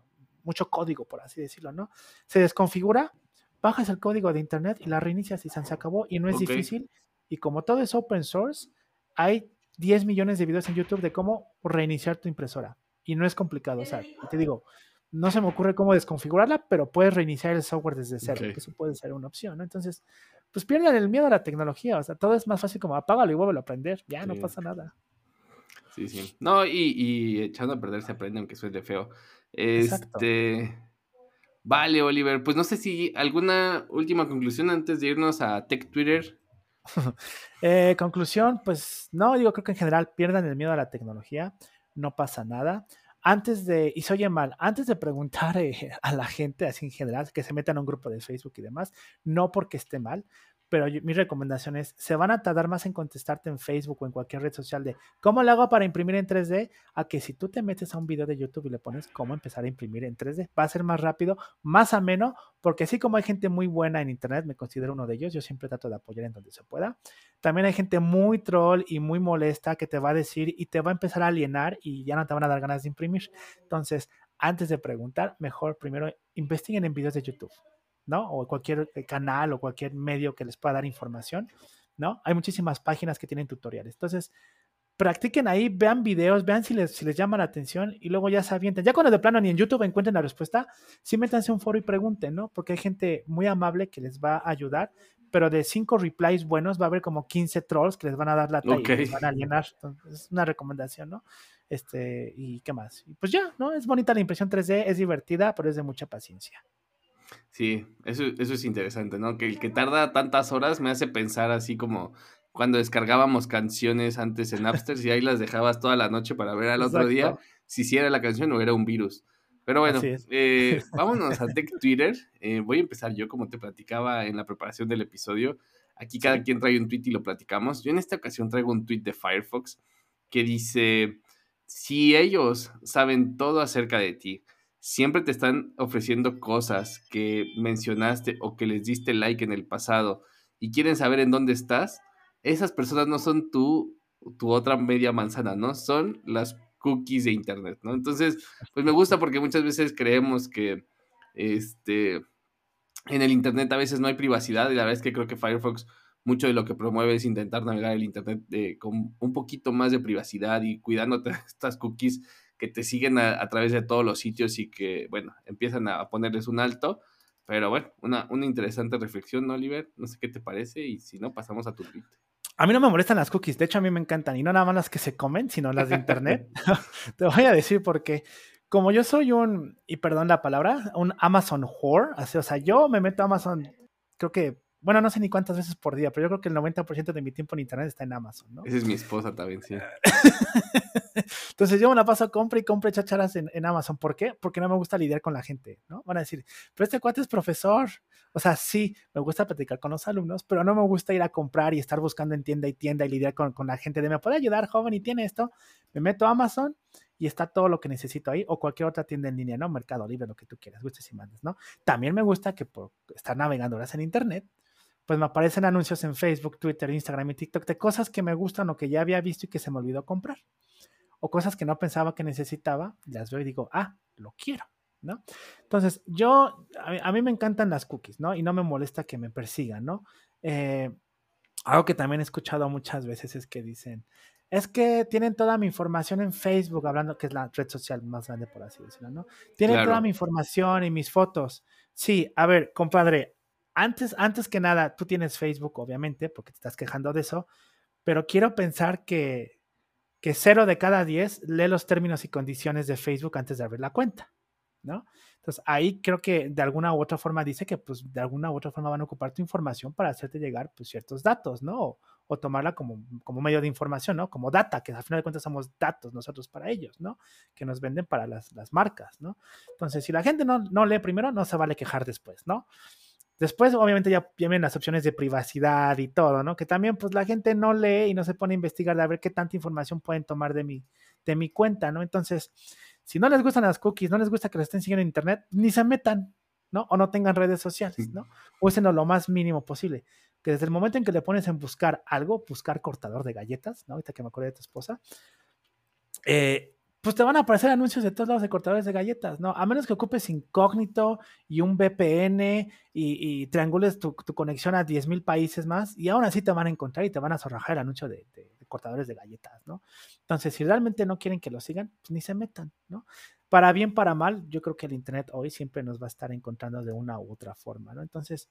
mucho código, por así decirlo, ¿no? Se desconfigura, bajas el código de internet y la reinicias y se acabó y no es difícil. Y como todo es open source, hay 10 millones de videos en YouTube de cómo reiniciar tu impresora. Y no es complicado. O sea, te digo, no se me ocurre cómo desconfigurarla, pero puedes reiniciar el software desde cero, que eso puede ser una opción, ¿no? Entonces, pues pierdan el miedo a la tecnología. O sea, todo es más fácil como apágalo y vuelve a aprender. Ya, no pasa nada. Sí, sí. No, y, echando a perder se aprende, aunque suene feo. Este. Vale, Oliver. Pues no sé si alguna última conclusión antes de irnos a Tech Twitter. Eh, conclusión, pues no, digo, creo que en general pierdan el miedo a la tecnología, no pasa nada. Antes de, y se oye mal, antes de preguntar eh, a la gente, así en general, que se metan a un grupo de Facebook y demás, no porque esté mal, pero mi recomendación es, se van a tardar más en contestarte en Facebook o en cualquier red social de cómo lo hago para imprimir en 3D, a que si tú te metes a un video de YouTube y le pones cómo empezar a imprimir en 3D, va a ser más rápido, más ameno, porque así como hay gente muy buena en Internet, me considero uno de ellos, yo siempre trato de apoyar en donde se pueda, también hay gente muy troll y muy molesta que te va a decir y te va a empezar a alienar y ya no te van a dar ganas de imprimir. Entonces, antes de preguntar, mejor primero investiguen en videos de YouTube. ¿No? O cualquier eh, canal o cualquier medio que les pueda dar información, ¿no? Hay muchísimas páginas que tienen tutoriales. Entonces, practiquen ahí, vean videos, vean si les, si les llama la atención y luego ya se avienten. Ya cuando de plano ni en YouTube encuentren la respuesta, sí métanse un foro y pregunten, ¿no? Porque hay gente muy amable que les va a ayudar, pero de cinco replies buenos va a haber como 15 trolls que les van a dar la talla y les van a alienar. es una recomendación, ¿no? Este, y qué más. Y pues ya, ¿no? Es bonita la impresión 3D, es divertida, pero es de mucha paciencia. Sí, eso, eso es interesante, ¿no? Que el que tarda tantas horas me hace pensar así como cuando descargábamos canciones antes en Napster y ahí las dejabas toda la noche para ver al otro día si sí era la canción o era un virus. Pero bueno, eh, vámonos a Tech Twitter. Eh, voy a empezar yo, como te platicaba en la preparación del episodio. Aquí cada quien trae un tweet y lo platicamos. Yo en esta ocasión traigo un tweet de Firefox que dice, si ellos saben todo acerca de ti, siempre te están ofreciendo cosas que mencionaste o que les diste like en el pasado y quieren saber en dónde estás, esas personas no son tú, tu otra media manzana, ¿no? Son las cookies de Internet. Entonces, pues me gusta porque muchas veces creemos que este, en el Internet a veces no hay privacidad y la verdad es que creo que Firefox mucho de lo que promueve es intentar navegar el Internet con un poquito más de privacidad y cuidándote estas cookies que te siguen a, través de todos los sitios y que, bueno, empiezan a ponerles un alto. Pero bueno, una, una interesante reflexión, ¿no, Oliver? No sé qué te parece y si no, pasamos a tu tweet. A mí no me molestan las cookies, de hecho a mí me encantan y no nada más las que se comen, sino las de internet. te voy a decir porque como yo soy un, y perdón la palabra, un Amazon whore, o sea, yo me meto a Amazon, creo que bueno, no sé ni cuántas veces por día, pero yo creo que el 90% de mi tiempo en internet está en Amazon, ¿no? Esa es mi esposa también, sí. Entonces yo me la paso compra y compra chacharas en, en, Amazon. ¿Por qué? Porque no me gusta lidiar con la gente, ¿no? Van a decir, pero este cuate es profesor. O sea, sí, me gusta platicar con los alumnos, pero no me gusta ir a comprar y estar buscando en tienda y tienda y lidiar con, con la gente de, ¿me puede ayudar, joven? Y tiene esto. Me meto a Amazon y está todo lo que necesito ahí o cualquier otra tienda en línea, ¿no? Mercado Libre, lo que tú quieras, gustes y mandes, ¿no? También me gusta que por estar navegando horas en internet, pues me aparecen anuncios en Facebook, Twitter, Instagram y TikTok de cosas que me gustan o que ya había visto y que se me olvidó comprar. O cosas que no pensaba que necesitaba, las veo y digo, ah, lo quiero, ¿no? Entonces, yo, a mí, me encantan las cookies, ¿no? Y no me molesta que me persigan, ¿no? Eh, algo que también he escuchado muchas veces es que dicen, es que tienen toda mi información en Facebook, hablando que es la red social más grande, por así decirlo, ¿no? Tienen toda mi información y mis fotos. Sí, a ver, compadre, antes, antes que nada, tú tienes Facebook, obviamente, porque te estás quejando de eso, pero quiero pensar que, que cero de cada diez lee los términos y condiciones de Facebook antes de abrir la cuenta, ¿no? Entonces, ahí creo que de alguna u otra forma dice que, pues, de alguna u otra forma van a ocupar tu información para hacerte llegar, pues, ciertos datos, ¿no? O, tomarla como, como medio de información, ¿no? Como data, que al final de cuentas somos datos nosotros para ellos, ¿no? Que nos venden para las, las marcas, ¿no? Entonces, si la gente no, no lee primero, no se vale quejar después, ¿no? Después, obviamente, ya vienen las opciones de privacidad y todo, ¿no? Que también, pues, la gente no lee y no se pone a investigar de a ver qué tanta información pueden tomar de mi, de mi cuenta, ¿no? Entonces, si no les gustan las cookies, no les gusta que les estén siguiendo en Internet, ni se metan, ¿no? O no tengan redes sociales, ¿no? Úsenlo lo más mínimo posible. Que desde el momento en que le pones en buscar algo, buscar cortador de galletas, ¿no? Ahorita que me acordé de tu esposa, eh, pues te van a aparecer anuncios de todos lados de cortadores de galletas, ¿no? A menos que ocupes incógnito y un VPN y, triangules tu, conexión a 10.000 países más, y aún así te van a encontrar y te van a zorrajar el anuncio de, cortadores de galletas, ¿no? Entonces, si realmente no quieren que lo sigan, pues ni se metan, ¿no? Para bien, para mal, yo creo que el Internet hoy siempre nos va a estar encontrando de una u otra forma, ¿no? Entonces,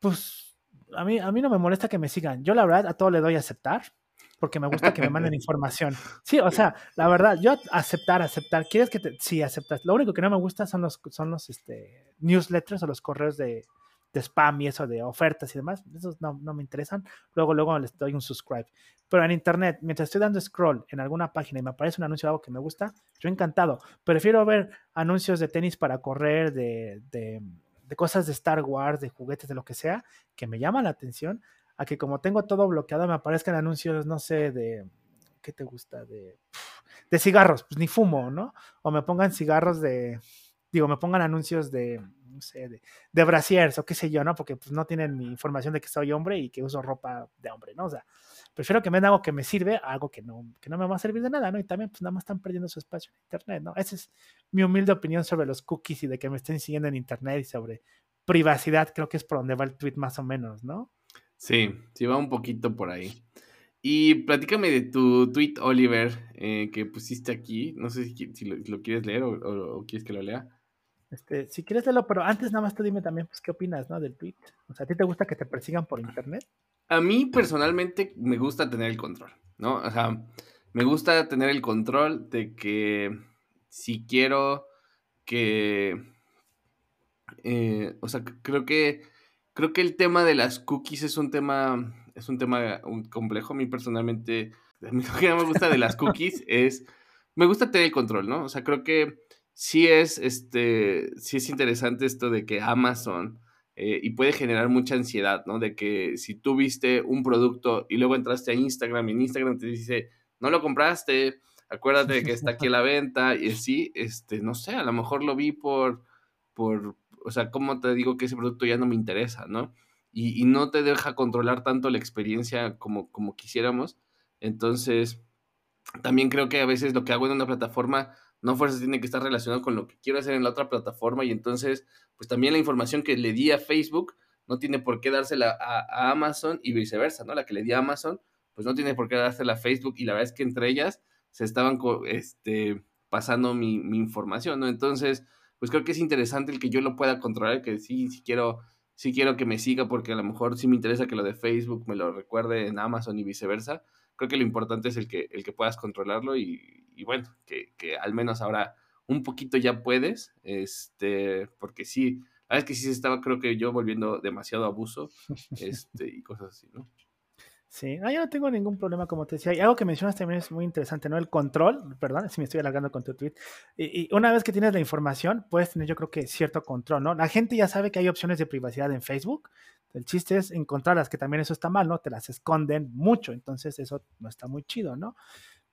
pues a mí, a mí no me molesta que me sigan. Yo la verdad a todo le doy a aceptar porque me gusta que me manden información. Sí, o sea, la verdad, yo aceptar, aceptar, ¿quieres que te...? Sí, aceptas. Lo único que no me gusta son los, son los este, newsletters o los correos de, de spam y eso de ofertas y demás. Esos no, no, me interesan. Luego, luego les doy un subscribe. Pero en internet, mientras estoy dando scroll en alguna página y me aparece un anuncio de algo que me gusta, yo encantado. Prefiero ver anuncios de tenis para correr, de, de de cosas de Star Wars, de juguetes, de lo que sea, que me llama la atención, a que como tengo todo bloqueado me aparezcan anuncios, no sé, de, ¿qué te gusta? De, de cigarros, pues ni fumo, ¿no? O me pongan cigarros de, digo, me pongan anuncios de, no sé, de, de brasiers o qué sé yo, ¿no? Porque pues no tienen mi información de que soy hombre y que uso ropa de hombre, ¿no? O sea, prefiero que me den algo que me sirve a algo que no, que no me va a servir de nada, ¿no? Y también, pues nada más están perdiendo su espacio en Internet, ¿no? Esa es mi humilde opinión sobre los cookies y de que me estén siguiendo en Internet y sobre privacidad, creo que es por donde va el tweet más o menos, ¿no? Sí, sí va un poquito por ahí. Y platícame de tu tweet, Oliver, eh, que pusiste aquí. No sé si, lo, quieres leer o, quieres que lo lea. Este, si quieres leerlo, pero antes nada más tú dime también, pues, ¿qué opinas, no? Del tweet. O sea, ¿a ti te gusta que te persigan por internet? A mí personalmente me gusta tener el control, ¿no? O sea, me gusta tener el control de que si quiero que... Eh, o sea, creo que creo que el tema de las cookies es un tema, es un tema complejo. A mí personalmente, a mí lo que me gusta de las cookies es, me gusta tener el control, ¿no? O sea, creo que sí es, este, sí es interesante esto de que Amazon, eh, y puede generar mucha ansiedad, ¿no? De que si tú viste un producto y luego entraste a Instagram y en Instagram te dice, no lo compraste, acuérdate de que está aquí a la venta y así, este, no sé, a lo mejor lo vi por, por, o sea, ¿cómo te digo que ese producto ya no me interesa, ¿no? Y, no te deja controlar tanto la experiencia como, como quisiéramos. Entonces, también creo que a veces lo que hago en una plataforma no fuerza tiene que estar relacionado con lo que quiero hacer en la otra plataforma y entonces, pues también la información que le di a Facebook no tiene por qué dársela a, Amazon y viceversa, ¿no? La que le di a Amazon, pues no tiene por qué dársela a Facebook y la verdad es que entre ellas se estaban este, pasando mi, mi información, ¿no? Entonces, pues creo que es interesante el que yo lo pueda controlar, que sí, sí quiero, sí quiero que me siga porque a lo mejor sí me interesa que lo de Facebook me lo recuerde en Amazon y viceversa. Creo que lo importante es el que, el que puedas controlarlo y, y bueno, que, que, al menos ahora un poquito ya puedes, este, porque sí, la verdad es que sí se estaba, creo que yo volviendo demasiado abuso, este, y cosas así, ¿no? Sí, yo no tengo ningún problema, como te decía. Y algo que mencionas también es muy interesante, ¿no? El control, perdón, si me estoy alargando con tu tweet. Y, una vez que tienes la información, puedes tener, yo creo que cierto control, ¿no? La gente ya sabe que hay opciones de privacidad en Facebook. El chiste es encontrarlas, que también eso está mal, ¿no? Te las esconden mucho, entonces eso no está muy chido, ¿no?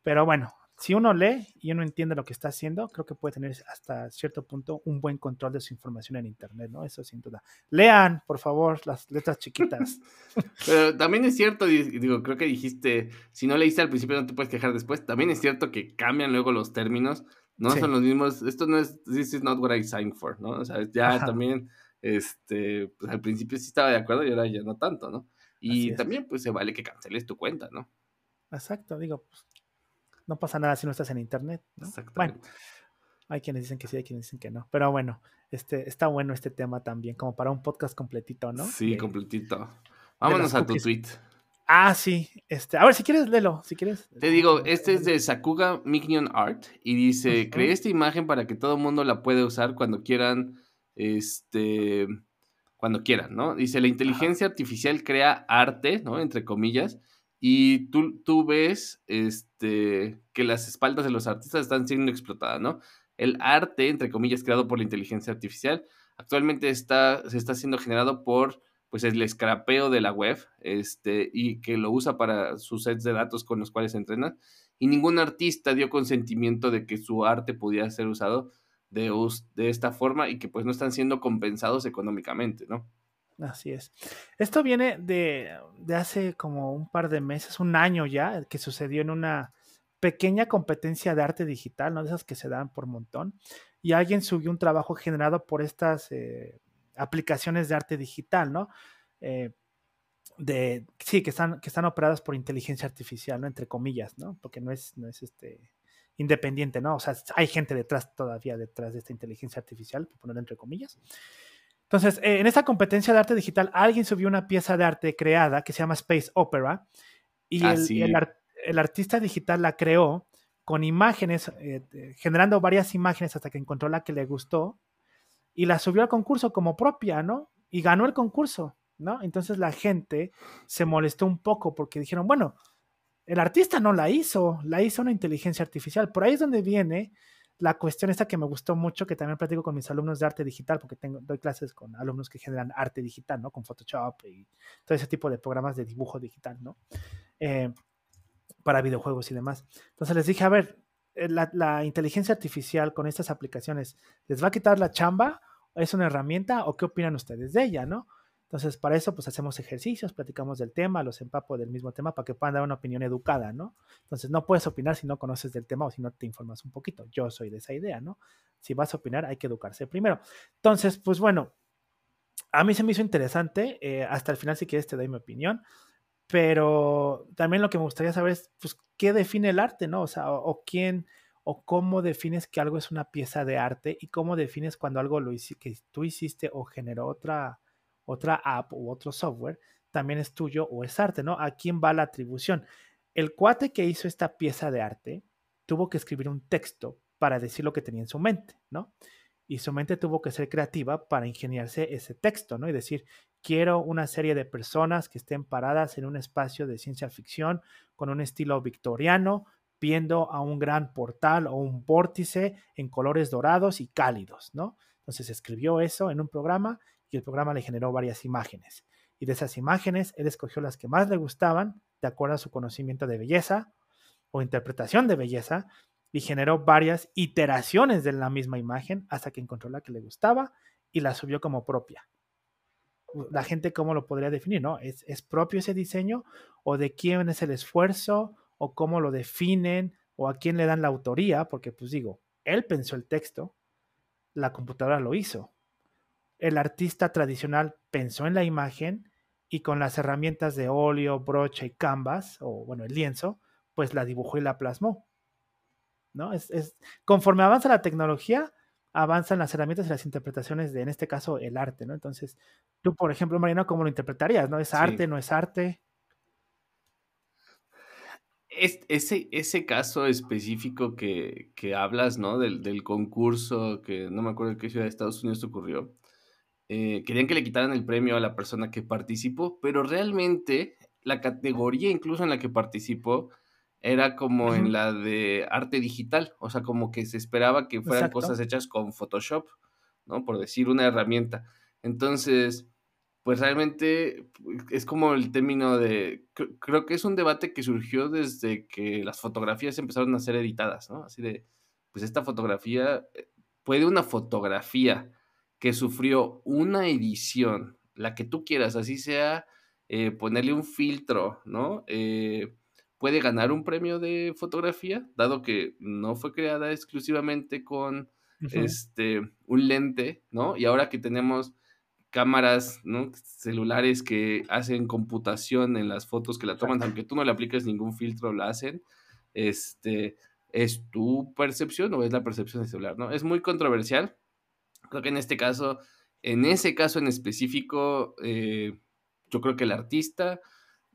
Pero bueno, si uno lee y uno entiende lo que está haciendo, creo que puede tener hasta cierto punto un buen control de su información en Internet, ¿no? Eso sin duda. Lean, por favor, las letras chiquitas. Pero también es cierto, digo, creo que dijiste, si no leíste al principio no te puedes quejar después. También es cierto que cambian luego los términos, no son los mismos. Esto no es, this is not what I signed for, ¿no? O sea, ya también, este, pues al principio sí estaba de acuerdo y ahora ya no tanto, ¿no? Y también, pues se vale que canceles tu cuenta, ¿no? Exacto, digo, pues no pasa nada si no estás en internet. ¿no? Bueno, hay quienes dicen que sí, hay quienes dicen que no. Pero bueno, este, está bueno este tema también, como para un podcast completito, ¿no? Sí, completito. Vámonos a tu tweet. Ah, sí. Este, a ver, si quieres, léelo, si quieres. Te digo, este es de Sakuga Mignon Art y dice, creé esta imagen para que todo el mundo la pueda usar cuando quieran, este, cuando quieran, ¿no? Dice, la inteligencia artificial crea arte, ¿no? Entre comillas, y tú, tú ves este, que las espaldas de los artistas están siendo explotadas, ¿no? El arte, entre comillas, creado por la inteligencia artificial, actualmente está, se está siendo generado por pues el escrapeo de la web este, y que lo usa para sus sets de datos con los cuales entrena. Y ningún artista dio consentimiento de que su arte pudiera ser usado de, de esta forma y que pues no están siendo compensados económicamente, ¿no? Así es. Esto viene de, hace como un par de meses, un año ya, que sucedió en una pequeña competencia de arte digital, ¿no? De esas que se dan por montón. Y alguien subió un trabajo generado por estas eh, aplicaciones de arte digital, ¿no? Eh, de, sí, que están, que están operadas por inteligencia artificial, ¿no? Entre comillas, ¿no? Porque no es, no es este independiente, ¿no? O sea, hay gente detrás todavía detrás de esta inteligencia artificial, por ponerlo entre comillas. Entonces, eh, en esta competencia de arte digital, alguien subió una pieza de arte creada que se llama Space Opera y ah, el, artista digital la creó con imágenes, eh, generando varias imágenes hasta que encontró la que le gustó y la subió al concurso como propia, ¿no? Y ganó el concurso, ¿no? Entonces la gente se molestó un poco porque dijeron, bueno, el artista no la hizo, la hizo una inteligencia artificial. Por ahí es donde viene la cuestión esta que me gustó mucho, que también platico con mis alumnos de arte digital, porque tengo, doy clases con alumnos que generan arte digital, ¿no? Con Photoshop y todo ese tipo de programas de dibujo digital, ¿no? Eh, para videojuegos y demás. Entonces les dije, a ver, eh, la, la, inteligencia artificial con estas aplicaciones, ¿les va a quitar la chamba? ¿Es una herramienta o qué opinan ustedes de ella, no? Entonces, para eso, pues hacemos ejercicios, platicamos del tema, los empapo del mismo tema para que puedan dar una opinión educada, ¿no? Entonces, no puedes opinar si no conoces del tema o si no te informas un poquito. Yo soy de esa idea, ¿no? Si vas a opinar, hay que educarse primero. Entonces, pues bueno, a mí se me hizo interesante. Eh, hasta el final, si quieres, te doy mi opinión. Pero también lo que me gustaría saber es, pues, ¿qué define el arte, no? O sea, o, quién o cómo defines que algo es una pieza de arte y cómo defines cuando algo lo que tú hiciste o generó otra otra app u otro software, también es tuyo o es arte, ¿no? ¿A quién va la atribución? El cuate que hizo esta pieza de arte tuvo que escribir un texto para decir lo que tenía en su mente, ¿no? Y su mente tuvo que ser creativa para ingeniarse ese texto, ¿no? Y decir, quiero una serie de personas que estén paradas en un espacio de ciencia ficción con un estilo victoriano, viendo a un gran portal o un vórtice en colores dorados y cálidos, ¿no? Entonces escribió eso en un programa y el programa le generó varias imágenes. Y de esas imágenes, él escogió las que más le gustaban, de acuerdo a su conocimiento de belleza o interpretación de belleza, y generó varias iteraciones de la misma imagen hasta que encontró la que le gustaba y la subió como propia. La gente, ¿cómo lo podría definir? ¿no? ¿Es, ¿Es propio ese diseño? ¿O de quién es el esfuerzo? ¿O cómo lo definen? ¿O a quién le dan la autoría? Porque, pues digo, él pensó el texto, la computadora lo hizo el artista tradicional pensó en la imagen y con las herramientas de óleo, brocha y canvas, o bueno, el lienzo, pues la dibujó y la plasmó. ¿No? Es, conforme avanza la tecnología, avanzan las herramientas y las interpretaciones de, en este caso, el arte, ¿no? Entonces, tú, por ejemplo, Mariano, ¿cómo lo interpretarías? ¿No? ¿Es arte, no es arte? ese, ese caso específico que, hablas, ¿no? Del, del, concurso, que no me acuerdo en qué ciudad de Estados Unidos ocurrió, eh, querían que le quitaran el premio a la persona que participó, pero realmente la categoría incluso en la que participó era como en la de arte digital, o sea, como que se esperaba que fueran cosas hechas con Photoshop, ¿no? Por decir una herramienta. Entonces, pues realmente es como el término de, creo que es un debate que surgió desde que las fotografías empezaron a ser editadas, ¿no? Así de, pues esta fotografía, eh, puede una fotografía que sufrió una edición, la que tú quieras, así sea eh, ponerle un filtro, ¿no? Eh, puede ganar un premio de fotografía, dado que no fue creada exclusivamente con este, un lente, ¿no? Y ahora que tenemos cámaras, ¿no? Celulares que hacen computación en las fotos que la toman, aunque tú no le apliques ningún filtro, la hacen. Este, ¿es tu percepción o es la percepción del celular, no? Es muy controversial. Creo que en este caso, en ese caso en específico, eh, yo creo que el artista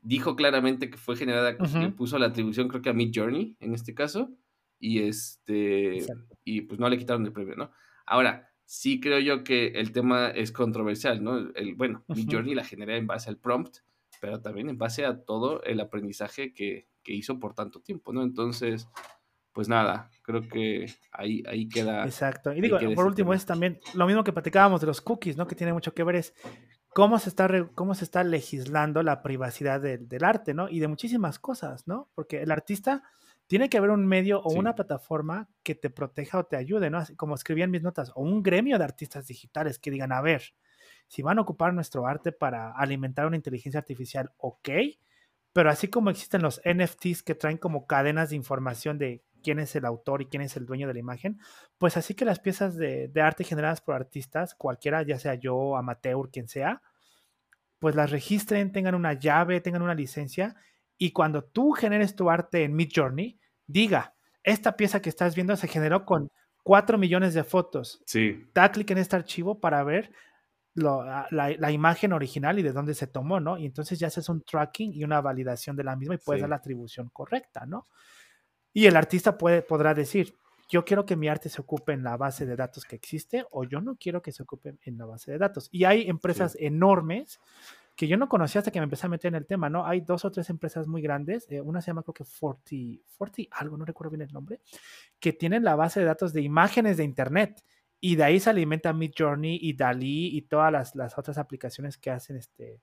dijo claramente que fue generada, que puso la atribución creo que a Mid Journey en este caso, y este, y pues no le quitaron el premio, ¿no? Ahora, sí creo yo que el tema es controversial, ¿no? El, bueno, Mid Journey la genera en base al prompt, pero también en base a todo el aprendizaje que, que hizo por tanto tiempo, ¿no? Entonces, pues nada, creo que ahí, ahí queda. Exacto. Y digo, por último, es también lo mismo que platicábamos de los cookies, ¿no? Que tiene mucho que ver es cómo se está, cómo se está legislando la privacidad del arte, ¿no? Y de muchísimas cosas, ¿no? Porque el artista tiene que haber un medio o una plataforma que te proteja o te ayude, ¿no? como escribí en mis notas, o un gremio de artistas digitales que digan, a ver, si van a ocupar nuestro arte para alimentar una inteligencia artificial, ok, pero así como existen los NFTs que traen como cadenas de información de quién es el autor y quién es el dueño de la imagen, pues así que las piezas de, arte generadas por artistas, cualquiera, ya sea yo, amateur, quien sea, pues las registren, tengan una llave, tengan una licencia, y cuando tú generes tu arte en Mid Journey, diga, esta pieza que estás viendo se generó con 4 millones de fotos. Sí. Da clic en este archivo para ver la, la, imagen original y de dónde se tomó, ¿no? Y entonces ya haces un tracking y una validación de la misma y puedes dar la atribución correcta, ¿no? Y el artista puede, podrá decir, yo quiero que mi arte se ocupe en la base de datos que existe o yo no quiero que se ocupe en la base de datos. Y hay empresas enormes que yo no conocía hasta que me empecé a meter en el tema, ¿no? Hay dos o tres empresas muy grandes, eh, una se llama creo que Forty, Forty algo, no recuerdo bien el nombre, que tienen la base de datos de imágenes de Internet y de ahí se alimenta Midjourney y Dalí y todas las, las otras aplicaciones que hacen este,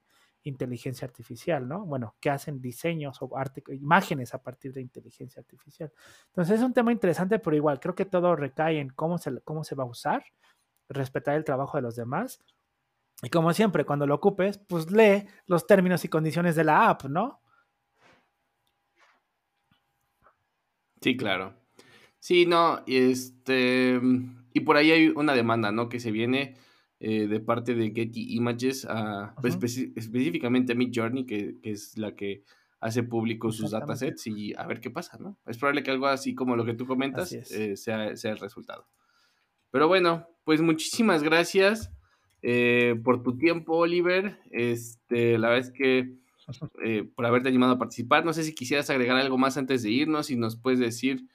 inteligencia artificial, ¿no? Bueno, que hacen diseños o imágenes a partir de inteligencia artificial. Entonces es un tema interesante, pero igual creo que todo recae en cómo se, cómo se va a usar, respetar el trabajo de los demás. Y como siempre, cuando lo ocupes, pues lee los términos y condiciones de la app, ¿no? Sí, claro. Sí, no, este, y por ahí hay una demanda, ¿no? Que se viene eh, de parte de Getty Images, a, pues, específicamente a Midjourney, que, que es la que hace público sus datasets y a ver qué pasa, ¿no? Es probable que algo así como lo que tú comentas eh, sea, sea, el resultado. Pero bueno, pues muchísimas gracias eh, por tu tiempo, Oliver. Este, la verdad es que por haberte animado a participar. No sé si quisieras agregar algo más antes de irnos y nos puedes decir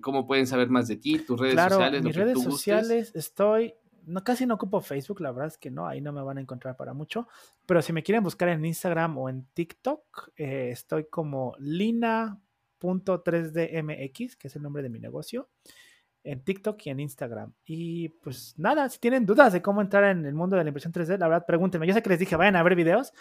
cómo pueden saber más de ti, tus redes sociales. Mis redes sociales estoy no, casi no ocupo Facebook, la verdad es que no, ahí no me van a encontrar para mucho. Pero si me quieren buscar en Instagram o en TikTok, eh, estoy como lina.3dmx, que es el nombre de mi negocio, en TikTok y en Instagram. Y pues nada, si tienen dudas de cómo entrar en el mundo de la impresión 3D, la verdad, pregúntenme. Yo sé que les dije, vayan a ver videos,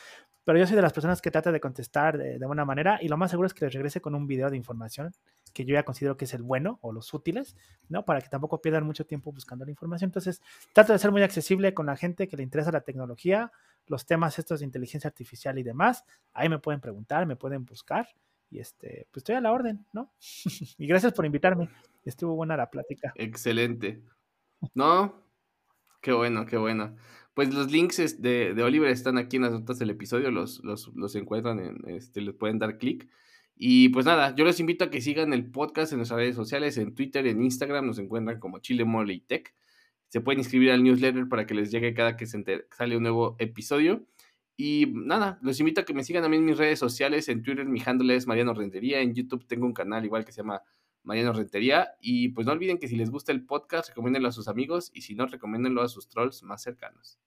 pero yo soy de las personas que trata de contestar de, de buena manera y lo más seguro es que les regrese con un video de información que yo ya considero que es el bueno o los útiles, ¿no? Para que tampoco pierdan mucho tiempo buscando la información. Entonces, trato de ser muy accesible con la gente que le interesa la tecnología, los temas estos de inteligencia artificial y demás. Ahí me pueden preguntar, me pueden buscar y este, pues estoy a la orden, ¿no? y gracias por invitarme. Estuvo buena la plática. Excelente. ¿No? Qué bueno, qué bueno. Pues los links de, de, Oliver están aquí en las notas del episodio, los, los, los encuentran, en, este, les pueden dar clic. Y pues nada, yo les invito a que sigan el podcast en nuestras redes sociales, en Twitter, en Instagram, nos encuentran como Chile Tech. Se pueden inscribir al newsletter para que les llegue cada que se sale un nuevo episodio. Y nada, los invito a que me sigan también en mis redes sociales. En Twitter mi handle es Mariano Rentería. En YouTube tengo un canal igual que se llama Mariano Rentería. Y pues no olviden que si les gusta el podcast, recomiéndenlo a sus amigos. Y si no, recomiéndenlo a sus trolls más cercanos.